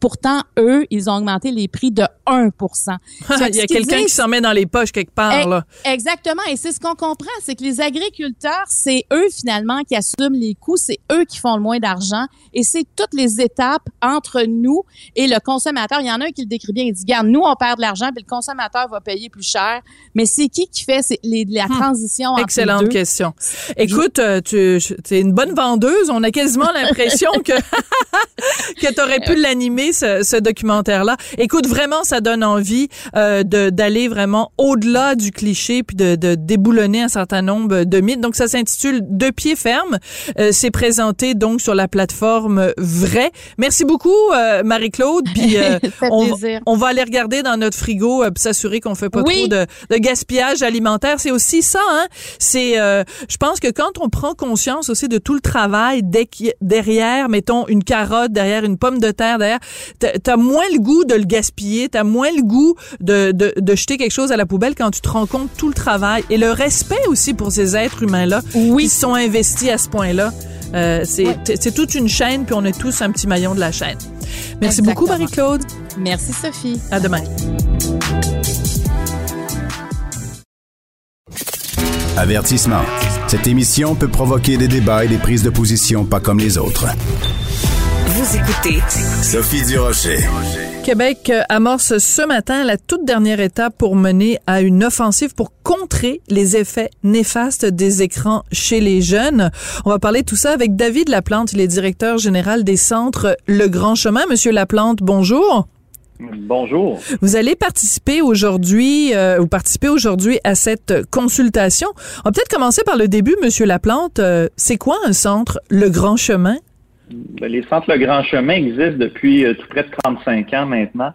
Speaker 12: Pourtant, eux, ils ont augmenté les prix de 1%
Speaker 6: Il y a quelqu'un qui s'en met dans les poches quelque part. Là.
Speaker 12: Exactement. Et c'est ce qu'on comprend, c'est que les agriculteurs, c'est eux finalement qui assument les coûts, c'est eux qui font le moins d'argent. Et c'est toutes les étapes entre nous et le consommateur. Il y en a un qui le décrit bien. Il dit, regarde, nous, on perd de l'argent, puis le consommateur va payer plus cher. Mais c'est qui qui fait les, la hmm. transition entre
Speaker 6: Excellente question. Écoute, euh, tu es une bonne vendeuse. On a quasiment l'impression que, que tu aurais pu l'animer ce, documentaire-là. Écoute, vraiment, ça donne envie euh, d'aller vraiment au-delà du cliché puis de, de, déboulonner un certain nombre de mythes. Donc, ça s'intitule De pied ferme. Euh, c'est présenté donc sur la plateforme Vrai. Merci beaucoup, euh, Marie-Claude. Puis euh, on, on, va aller regarder dans notre frigo pour s'assurer qu'on fait pas trop de, de, gaspillage alimentaire. C'est aussi ça. Hein? C'est, je pense que quand on prend conscience aussi de tout le travail derrière, mettons une carotte, derrière une pomme de terre, derrière, t'as moins le goût de le gaspiller, t'as moins le goût de, de, de, jeter quelque chose à la poubelle quand tu te rends compte tout le travail et le respect aussi pour ces êtres humains-là oui. qui sont investis à ce point-là. Euh, c'est toute une chaîne, puis on est tous un petit maillon de la chaîne. Merci beaucoup, Marie-Claude.
Speaker 12: Merci, Sophie.
Speaker 6: À demain.
Speaker 5: Avertissement. Cette émission peut provoquer des débats et des prises de position pas comme les autres.
Speaker 1: Vous écoutez
Speaker 5: Sophie Durocher.
Speaker 6: Québec amorce ce matin la toute dernière étape pour mener à une offensive pour contrer les effets néfastes des écrans chez les jeunes. On va parler de tout ça avec David Laplante, il est directeur général des centres Le Grand Chemin. Monsieur Laplante, bonjour.
Speaker 15: Bonjour.
Speaker 6: Vous allez participer aujourd'hui, euh, vous participez aujourd'hui à cette consultation. On va peut-être commencer par le début, Monsieur Laplante. Euh, c'est quoi un centre Le Grand Chemin?
Speaker 15: Les centres Le Grand Chemin existent depuis tout près de 35 ans maintenant.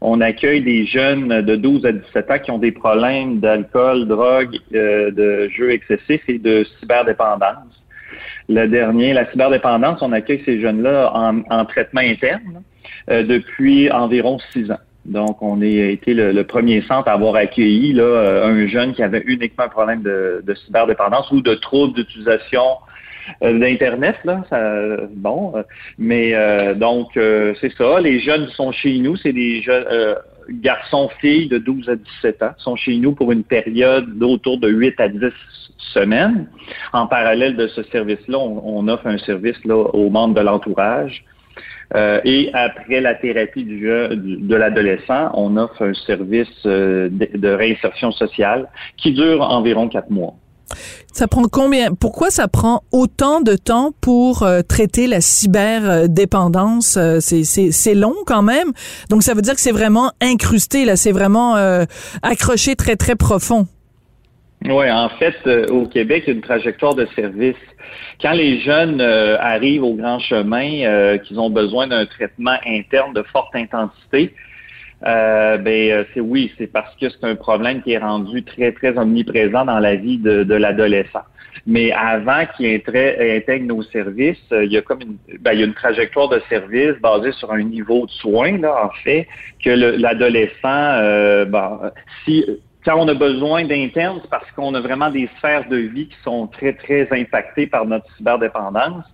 Speaker 15: On accueille des jeunes de 12 à 17 ans qui ont des problèmes d'alcool, drogue, de jeux excessifs et de cyberdépendance. Le dernier, la cyberdépendance, on accueille ces jeunes-là en, traitement interne depuis environ six ans. Donc, on a été le, premier centre à avoir accueilli là, un jeune qui avait uniquement un problème de, de cyberdépendance ou de troubles d'utilisation euh, d'Internet, là, bon, euh, mais euh, donc c'est ça. Les jeunes sont chez nous, c'est des jeunes garçons, filles de 12 à 17 ans, sont chez nous pour une période d'autour de 8 à 10 semaines. En parallèle de ce service-là, on, offre un service là, aux membres de l'entourage. et après la thérapie du, de l'adolescent, on offre un service de, de réinsertion sociale qui dure environ quatre mois.
Speaker 6: Ça prend combien Pourquoi ça prend autant de temps pour euh, traiter la cyberdépendance? Euh, C'est long quand même. Donc ça veut dire que c'est vraiment incrusté là, c'est vraiment euh, accroché très très profond.
Speaker 15: Oui, en fait, au Québec, il y a une trajectoire de service. Quand les jeunes arrivent au grand chemin, qu'ils ont besoin d'un traitement interne de forte intensité, euh, ben euh, c'est oui, c'est parce que c'est un problème qui est rendu très très omniprésent dans la vie de, de l'adolescent. Mais avant qu'il intègre nos services, euh, il y a comme une, ben, il y a une trajectoire de service basée sur un niveau de soins là en fait que l'adolescent, euh, ben, si quand on a besoin d'internes, c'est parce qu'on a vraiment des sphères de vie qui sont très, très impactées par notre cyberdépendance.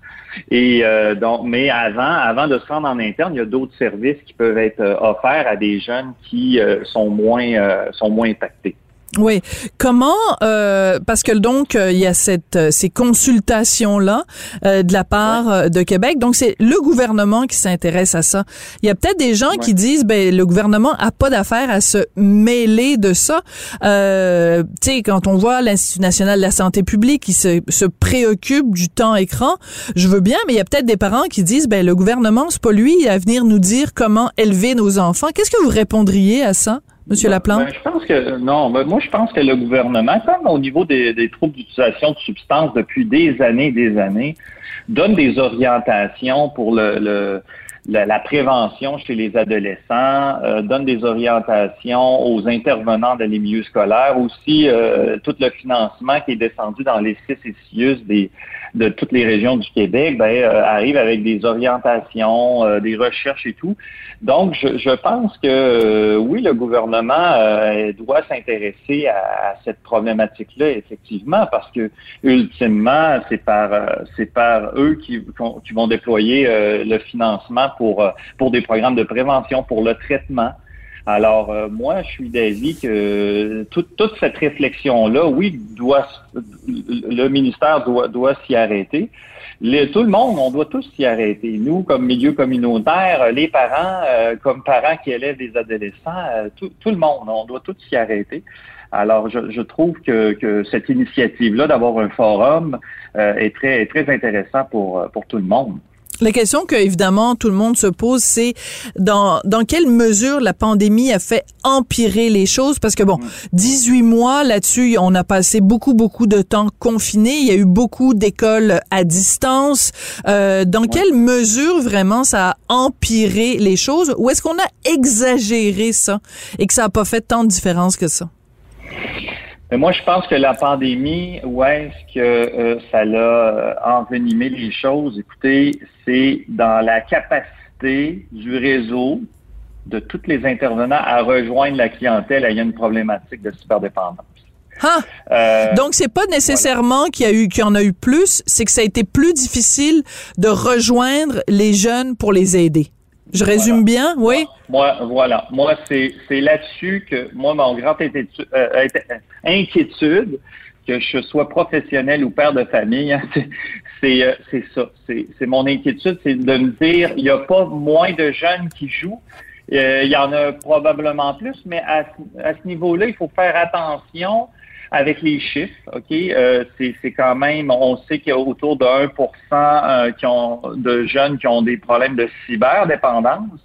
Speaker 15: Et euh, donc, mais avant, avant de se rendre en interne, il y a d'autres services qui peuvent être euh, offerts à des jeunes qui euh, sont moins sont moins impactés.
Speaker 6: Oui. Comment euh, parce que donc euh, il y a cette euh, ces consultations là de la part de Québec. Donc c'est le gouvernement qui s'intéresse à ça. Il y a peut-être des gens qui disent ben le gouvernement a pas d'affaire à se mêler de ça. tu sais quand on voit l'Institut national de la santé publique qui se, se préoccupe du temps écran, je veux bien mais il y a peut-être des parents qui disent ben le gouvernement c'est pas lui à venir nous dire comment élever nos enfants. Qu'est-ce que vous répondriez à ça? Monsieur ben, Laplante?
Speaker 15: Ben, je pense que non. Ben, moi, je pense que le gouvernement, comme au niveau des, troubles d'utilisation de substances depuis des années et des années, donne des orientations pour le, la, prévention chez les adolescents, euh, donne des orientations aux intervenants dans les milieux scolaires, aussi euh, tout le financement qui est descendu dans les six et six des de toutes les régions du Québec ben, euh, arrive avec des orientations, euh, des recherches et tout. Donc, je, pense que euh, oui, le gouvernement doit s'intéresser à, cette problématique-là, effectivement, parce que ultimement, c'est par c'est par eux qui, qui vont déployer le financement pour pour des programmes de prévention, pour le traitement. Alors, euh, moi, je suis d'avis que toute, toute cette réflexion-là, oui, doit le ministère doit, doit s'y arrêter. tout le monde, on doit tous s'y arrêter. Nous, comme milieu communautaire, les parents, euh, comme parents qui élèvent des adolescents, euh, tout, tout, le monde, on doit tous s'y arrêter. Alors, je, je trouve que, que cette initiative-là d'avoir un forum est très, très intéressant pour, pour tout le monde.
Speaker 6: La question que évidemment tout le monde se pose, c'est dans dans quelle mesure la pandémie a fait empirer les choses? Parce que bon, 18 mois là-dessus, on a passé beaucoup beaucoup de temps confiné, il y a eu beaucoup d'écoles à distance. Euh, dans quelle mesure vraiment ça a empiré les choses? Ou est-ce qu'on a exagéré ça et que ça a pas fait tant de différence que ça?
Speaker 15: Moi, je pense que la pandémie, où est-ce que euh, ça l'a euh, envenimé les choses? Écoutez, c'est dans la capacité du réseau de tous les intervenants à rejoindre la clientèle ayant une problématique de cyberdépendance.
Speaker 6: Ah! Euh, Donc c'est pas nécessairement qu'il y a eu qu'il y en a eu plus, c'est que ça a été plus difficile de rejoindre les jeunes pour les aider. Je résume bien, oui?
Speaker 15: Moi, voilà. Moi, c'est là-dessus que, moi, mon grand euh, inquiétude, que je sois professionnel ou père de famille, hein, euh, c'est ça. C'est mon inquiétude, c'est de me dire, il n'y a pas moins de jeunes qui jouent. Euh, il y en a probablement plus, mais à, à ce niveau-là, il faut faire attention avec les chiffres, OK, euh, c'est quand même, on sait qu'il y a autour de 1 euh, qui ont, de jeunes qui ont des problèmes de cyberdépendance.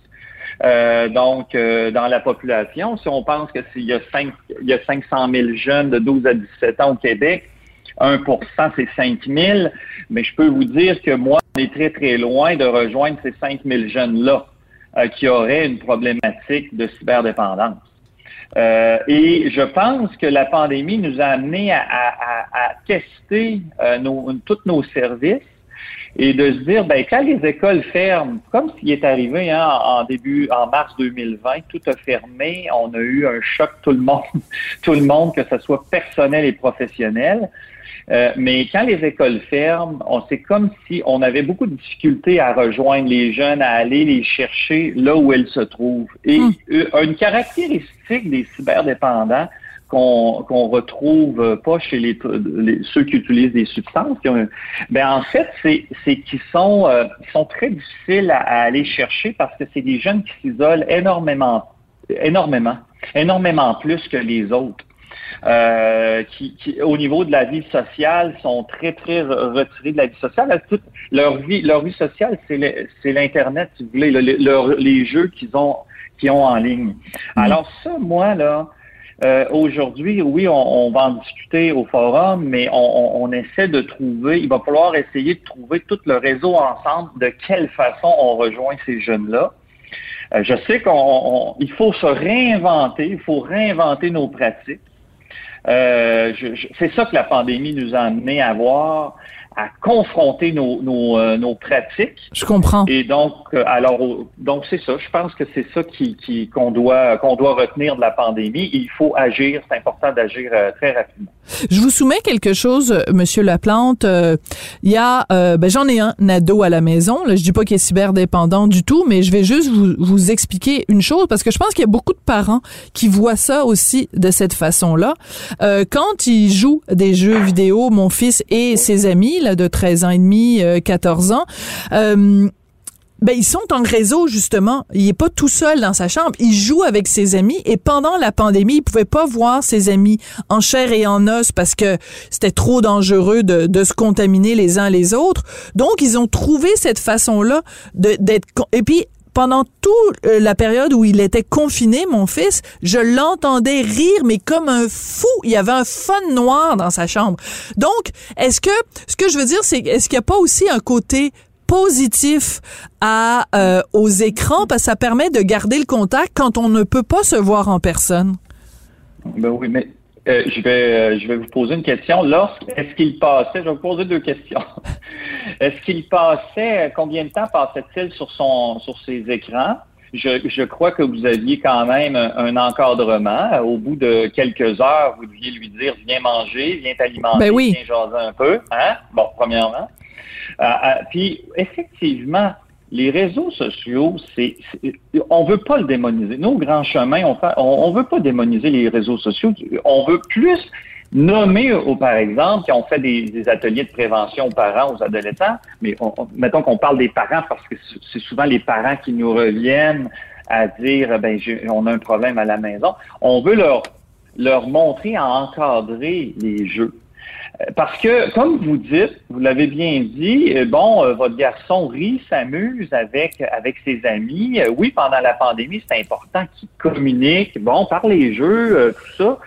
Speaker 15: Euh, donc, euh, dans la population, si on pense que s'il y a 5, il y a 500 000 jeunes de 12 à 17 ans au Québec, 1% c'est 5 000, mais je peux vous dire que moi, on est très, très loin de rejoindre ces 5 000 jeunes-là qui auraient une problématique de cyberdépendance. Euh, et je pense que la pandémie nous a amené à, tester euh, nos, tous nos services et de se dire, ben, quand les écoles ferment, comme ce qui est arrivé hein, en début, en mars 2020, tout a fermé, on a eu un choc tout le monde, tout le monde, que ce soit personnel et professionnel. Euh, mais quand les écoles ferment, on c'est comme si on avait beaucoup de difficultés à rejoindre les jeunes, à aller les chercher là où elles se trouvent. Et hmm. euh, une caractéristique des cyberdépendants qu'on qu'on retrouve pas chez les, ceux qui utilisent des substances, ben en fait c'est c'est qu'ils sont euh, sont très difficiles à, à, aller chercher parce que c'est des jeunes qui s'isolent énormément énormément énormément plus que les autres. Euh, qui, au niveau de la vie sociale, sont très, très retirés de la vie sociale. leur vie, leur vie sociale, c'est l'Internet, si vous voulez, les jeux qu'ils ont, qu'ils ont en ligne. Mm. Alors ça, moi, là, euh, aujourd'hui, oui, on, va en discuter au forum, mais on, essaie de trouver, il va falloir essayer de trouver tout le réseau ensemble, de quelle façon on rejoint ces jeunes-là. Euh, je sais qu'il faut se réinventer, il faut réinventer nos pratiques. Euh, c'est ça que la pandémie nous a amené à voir à confronter nos, nos, euh, nos, pratiques.
Speaker 6: Je comprends.
Speaker 15: Et donc, euh, alors, donc c'est ça. Je pense que c'est ça qui, qui qu'on doit qu'on doit retenir de la pandémie. Il faut agir. C'est important d'agir euh, très rapidement.
Speaker 6: Je vous soumets quelque chose, Monsieur Laplante. Il y a, ben j'en ai un, ado à la maison. Là, je dis pas qu'il est cyberdépendant du tout, mais je vais juste vous, vous expliquer une chose parce que je pense qu'il y a beaucoup de parents qui voient ça aussi de cette façon-là. quand ils jouent des jeux vidéo, mon fils et ses amis, de 13 ans et demi, 14 euh, ans. Euh, ben ils sont en réseau justement. Il est pas tout seul dans sa chambre. Il joue avec ses amis et pendant la pandémie, il pouvait pas voir ses amis en chair et en os parce que c'était trop dangereux de, de, se contaminer les uns les autres. Donc ils ont trouvé cette façon là d'être et puis pendant toute euh, la période où il était confiné, mon fils, je l'entendais rire, mais comme un fou. Il y avait un fun noir dans sa chambre. Donc, est-ce que, ce que je veux dire, c'est, est-ce qu'il n'y a pas aussi un côté positif à euh, aux écrans? Parce que ça permet de garder le contact quand on ne peut pas se voir en personne.
Speaker 15: Ben oui, mais euh, je vais euh, je vais vous poser une question. est-ce qu'il passait, je vais vous poser deux questions. est-ce qu'il passait, combien de temps passait-il sur son sur ses écrans? Je, je, crois que vous aviez quand même un encadrement. Au bout de quelques heures, vous deviez lui dire viens manger, viens t'alimenter,
Speaker 6: ben oui.
Speaker 15: viens jaser un peu. Hein? Bon, premièrement. Euh, puis effectivement, les réseaux sociaux, c'est, on veut pas le démoniser. Nous, au Grand Chemin, on fait, on, veut pas démoniser les réseaux sociaux. On veut plus nommer, par exemple, qui ont fait des, ateliers de prévention aux parents, aux adolescents, mais mettons qu'on parle des parents parce que c'est souvent les parents qui nous reviennent à dire, ben, on a un problème à la maison. On veut leur leur montrer à encadrer les jeux. Parce que, comme vous dites, vous l'avez bien dit, euh, bon, euh, votre garçon rit, s'amuse avec avec ses amis. Euh, oui, pendant la pandémie, c'est important qu'il communique. Bon, par les jeux, tout ça,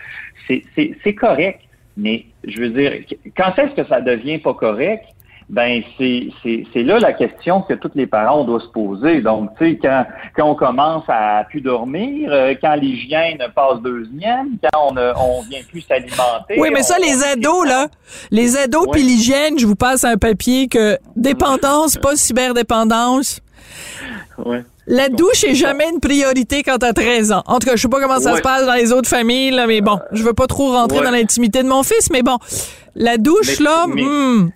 Speaker 15: c'est correct. Mais je veux dire, quand est-ce que ça devient pas correct? Ben c'est là la question que tous les parents doivent se poser. Donc, tu sais, quand, quand on commence à plus dormir, euh, quand l'hygiène passe deuxième, quand on ne on vient plus s'alimenter.
Speaker 6: Oui, mais ça, les ados, là, les ados puis l'hygiène, je vous passe un papier que dépendance, pas cyberdépendance.
Speaker 15: Ouais.
Speaker 6: La douche est jamais une priorité quand t'as 13 ans. En tout cas, je sais pas comment ça se passe dans les autres familles, là, mais bon, je veux pas trop rentrer dans l'intimité de mon fils, mais bon, la douche, là,
Speaker 15: mais,
Speaker 6: hmm.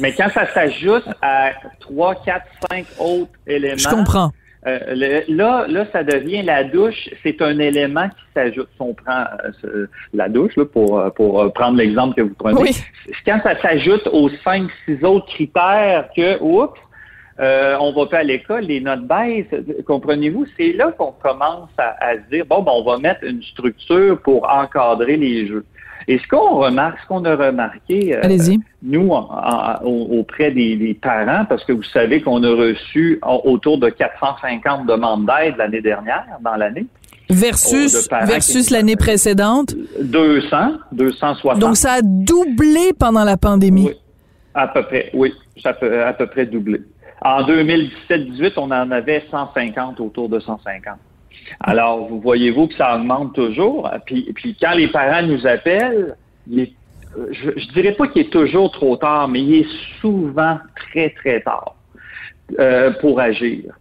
Speaker 15: mais, quand ça s'ajoute à 3, 4, 5 autres éléments.
Speaker 6: Je comprends.
Speaker 15: Euh, là, là, ça devient la douche, c'est un élément qui s'ajoute. Si on prend euh, la douche, là, pour, euh, pour prendre l'exemple que vous prenez, oui. quand ça s'ajoute aux 5, 6 autres critères que, oups, euh, on va pas à l'école, les notes baissent, comprenez-vous? C'est là qu'on commence à, se dire, bon, ben, on va mettre une structure pour encadrer les jeux. Et ce qu'on remarque, ce qu'on a remarqué,
Speaker 6: euh,
Speaker 15: nous, auprès des, parents, parce que vous savez qu'on a reçu autour de 450 demandes d'aide l'année dernière, dans l'année,
Speaker 6: Versus, versus l'année précédente?
Speaker 15: 200, 260.
Speaker 6: Donc, ça a doublé pendant la pandémie.
Speaker 15: Oui, à peu près, oui, ça a à peu près doublé. En 2017-18, on en avait 150, autour de 150. Alors, vous voyez-vous que ça augmente toujours? Puis, puis quand les parents nous appellent, je, je dirais pas qu'il est toujours trop tard, mais il est souvent très, très tard euh, pour agir.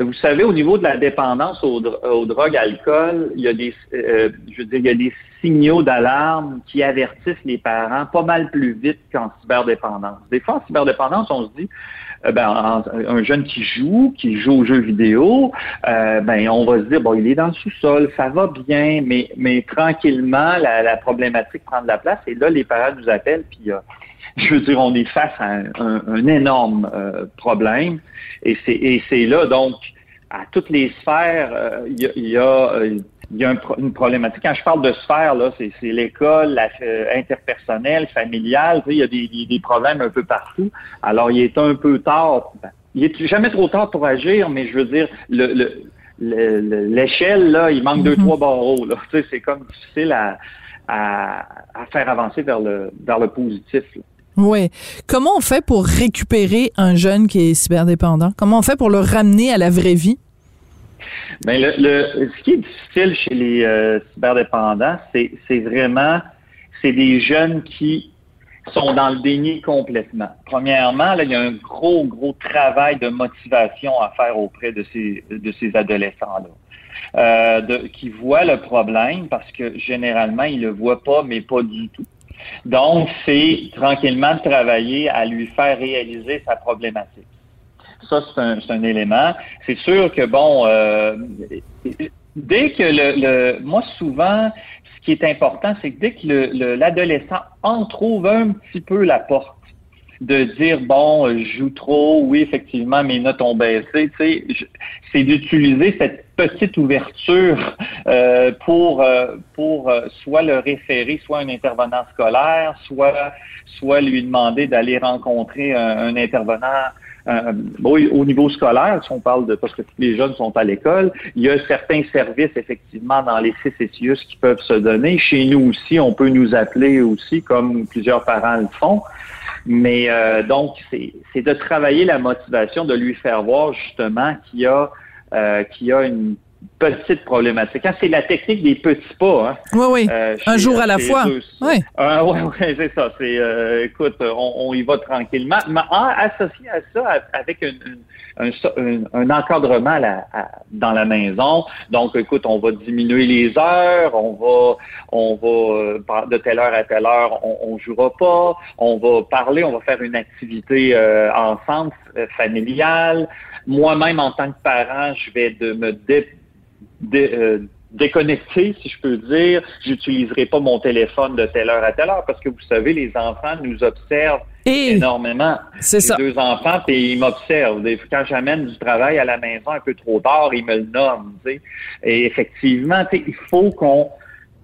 Speaker 15: Vous savez, au niveau de la dépendance aux, drogues, alcool, il y a des, euh, je veux dire, il y a des signaux d'alarme qui avertissent les parents pas mal plus vite qu'en cyberdépendance. Des fois, en cyberdépendance, on se dit, euh, ben, un jeune qui joue, qui joue aux jeux vidéo, euh, ben, on va se dire, bon, il est dans le sous-sol, ça va bien, mais, mais tranquillement, la, problématique prend de la place. Et là, les parents nous appellent, puis euh, je veux dire, on est face à un, énorme problème. Et c'est là, donc, à toutes les sphères, il y a il y a une problématique. Quand je parle de sphère, là, c'est, l'école euh, interpersonnelle, familiale. il y a des, problèmes un peu partout. Alors, il est un peu tard. Ben, il est jamais trop tard pour agir, mais je veux dire, le, l'échelle, là, il manque deux, mm-hmm. trois barreaux. Là. c'est comme difficile à, à, faire avancer vers le, vers le positif.
Speaker 6: Oui. Comment on fait pour récupérer un jeune qui est cyberdépendant? Comment on fait pour le ramener à la vraie vie?
Speaker 15: Ben le, ce qui est difficile chez les euh, cyberdépendants, c'est, vraiment, c'est des jeunes qui sont dans le déni complètement. Premièrement, là, il y a un gros, gros travail de motivation à faire auprès de ces, de ces adolescents-là. Euh, qui voient le problème parce que généralement, ils le voient pas, mais pas du tout. Donc, c'est tranquillement de travailler à lui faire réaliser sa problématique. Ça, c'est un, élément. C'est sûr que, bon, euh, dès que le, Moi, souvent, ce qui est important, c'est que dès que l'adolescent en trouve un petit peu la porte, de dire bon, je joue trop, oui, effectivement, mes notes ont baissé, tu sais, c'est d'utiliser cette petite ouverture euh, pour euh, pour soit le référer, soit un intervenant scolaire, soit soit lui demander d'aller rencontrer un intervenant euh, au niveau scolaire, si on parle de parce que tous les jeunes sont à l'école, il y a certains services effectivement dans les CCCIUS qui peuvent se donner. Chez nous aussi, on peut nous appeler aussi, comme plusieurs parents le font. Mais euh, donc, c'est de travailler la motivation, de lui faire voir justement qu'il y a euh, qu'il y a une petite problématique. Quand c'est la technique des petits pas. Hein,
Speaker 6: oui, oui. Euh, un jour à la fois.
Speaker 15: oui. Euh, oui, oui, c'est ça. C'est, euh, écoute, on, y va tranquillement. Mais associé à ça, avec un, un, encadrement dans la maison. Donc, écoute, on va diminuer les heures, on va, on va de telle heure à telle heure, on, ne jouera pas, on va parler, on va faire une activité ensemble, familiale. Moi-même, en tant que parent, je vais de me dé euh, déconnecté, si je peux dire. J'utiliserai pas mon téléphone de telle heure à telle heure parce que vous savez, les enfants nous observent énormément.
Speaker 6: C'est ça.
Speaker 15: deux enfants, puis ils m'observent. Quand j'amène du travail à la maison un peu trop tard, ils me le nomment. Et effectivement, il faut qu'on,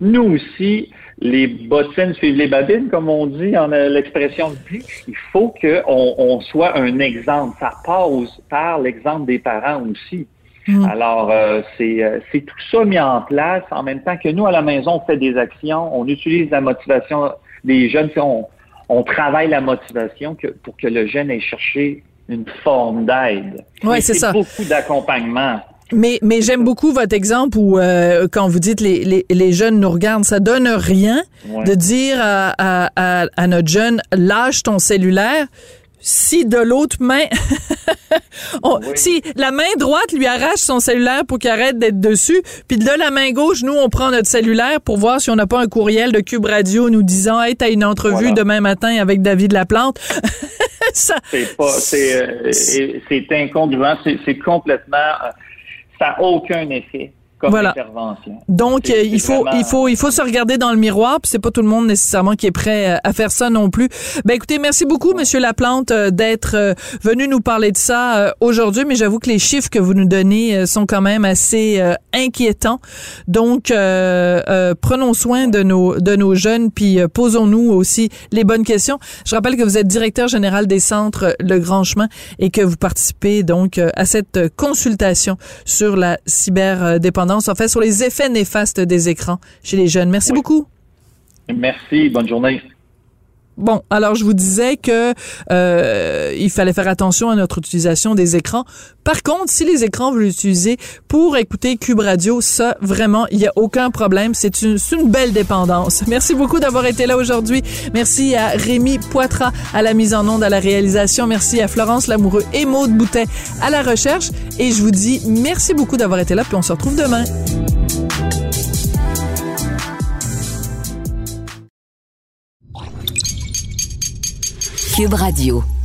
Speaker 15: nous aussi, les bottines suivent les babines, comme on dit en euh, l'expression de vie. Il faut qu'on on soit un exemple. Ça passe par l'exemple des parents aussi. Mm. Alors, euh, euh, c'est tout ça mis en place en même temps que nous, à la maison, on fait des actions, on utilise la motivation des jeunes, on, on travaille la motivation que, pour que le jeune ait cherché une forme d'aide.
Speaker 6: Oui, c'est ça.
Speaker 15: beaucoup d'accompagnement.
Speaker 6: Mais, mais j'aime beaucoup votre exemple où, euh, quand vous dites les, les, les, jeunes nous regardent, ça donne rien de dire à, à, à, notre jeune, lâche ton cellulaire si de l'autre main, si la main droite lui arrache son cellulaire pour qu'il arrête d'être dessus, puis de la main gauche, nous, on prend notre cellulaire pour voir si on n'a pas un courriel de Cube Radio nous disant, hey, t'as une entrevue demain matin avec David Laplante.
Speaker 15: ça... C'est pas, c'est, euh, c'est incongruent, c'est complètement, euh, ça n'a aucun effet voilà.
Speaker 6: Donc euh, il faut il faut il faut se regarder dans le miroir, puis c'est pas tout le monde nécessairement qui est prêt euh, à faire ça non plus. Ben écoutez, merci beaucoup monsieur Laplante euh, d'être venu nous parler de ça aujourd'hui, mais j'avoue que les chiffres que vous nous donnez sont quand même assez inquiétants. Donc prenons soin de nos de nos jeunes puis posons-nous aussi les bonnes questions. Je rappelle que vous êtes directeur général des centres Le Grand Chemin et que vous participez donc à cette consultation sur la cyberdépendance dépendance, en fait, sur les effets néfastes des écrans chez les jeunes. Merci beaucoup.
Speaker 15: Merci. Bonne journée.
Speaker 6: Bon, alors je vous disais que euh, il fallait faire attention à notre utilisation des écrans. Par contre, si les écrans vous l'utilisez pour écouter Cube Radio, ça vraiment, il y a aucun problème. C'est une, une belle dépendance. Merci beaucoup d'avoir été là aujourd'hui. Merci à Rémi Poitras à la mise en onde, à la réalisation. Merci à Florence Lamoureux et Maude Boutet à la recherche. Et je vous dis merci beaucoup d'avoir été là. Puis on se retrouve demain.
Speaker 1: Cube Radio.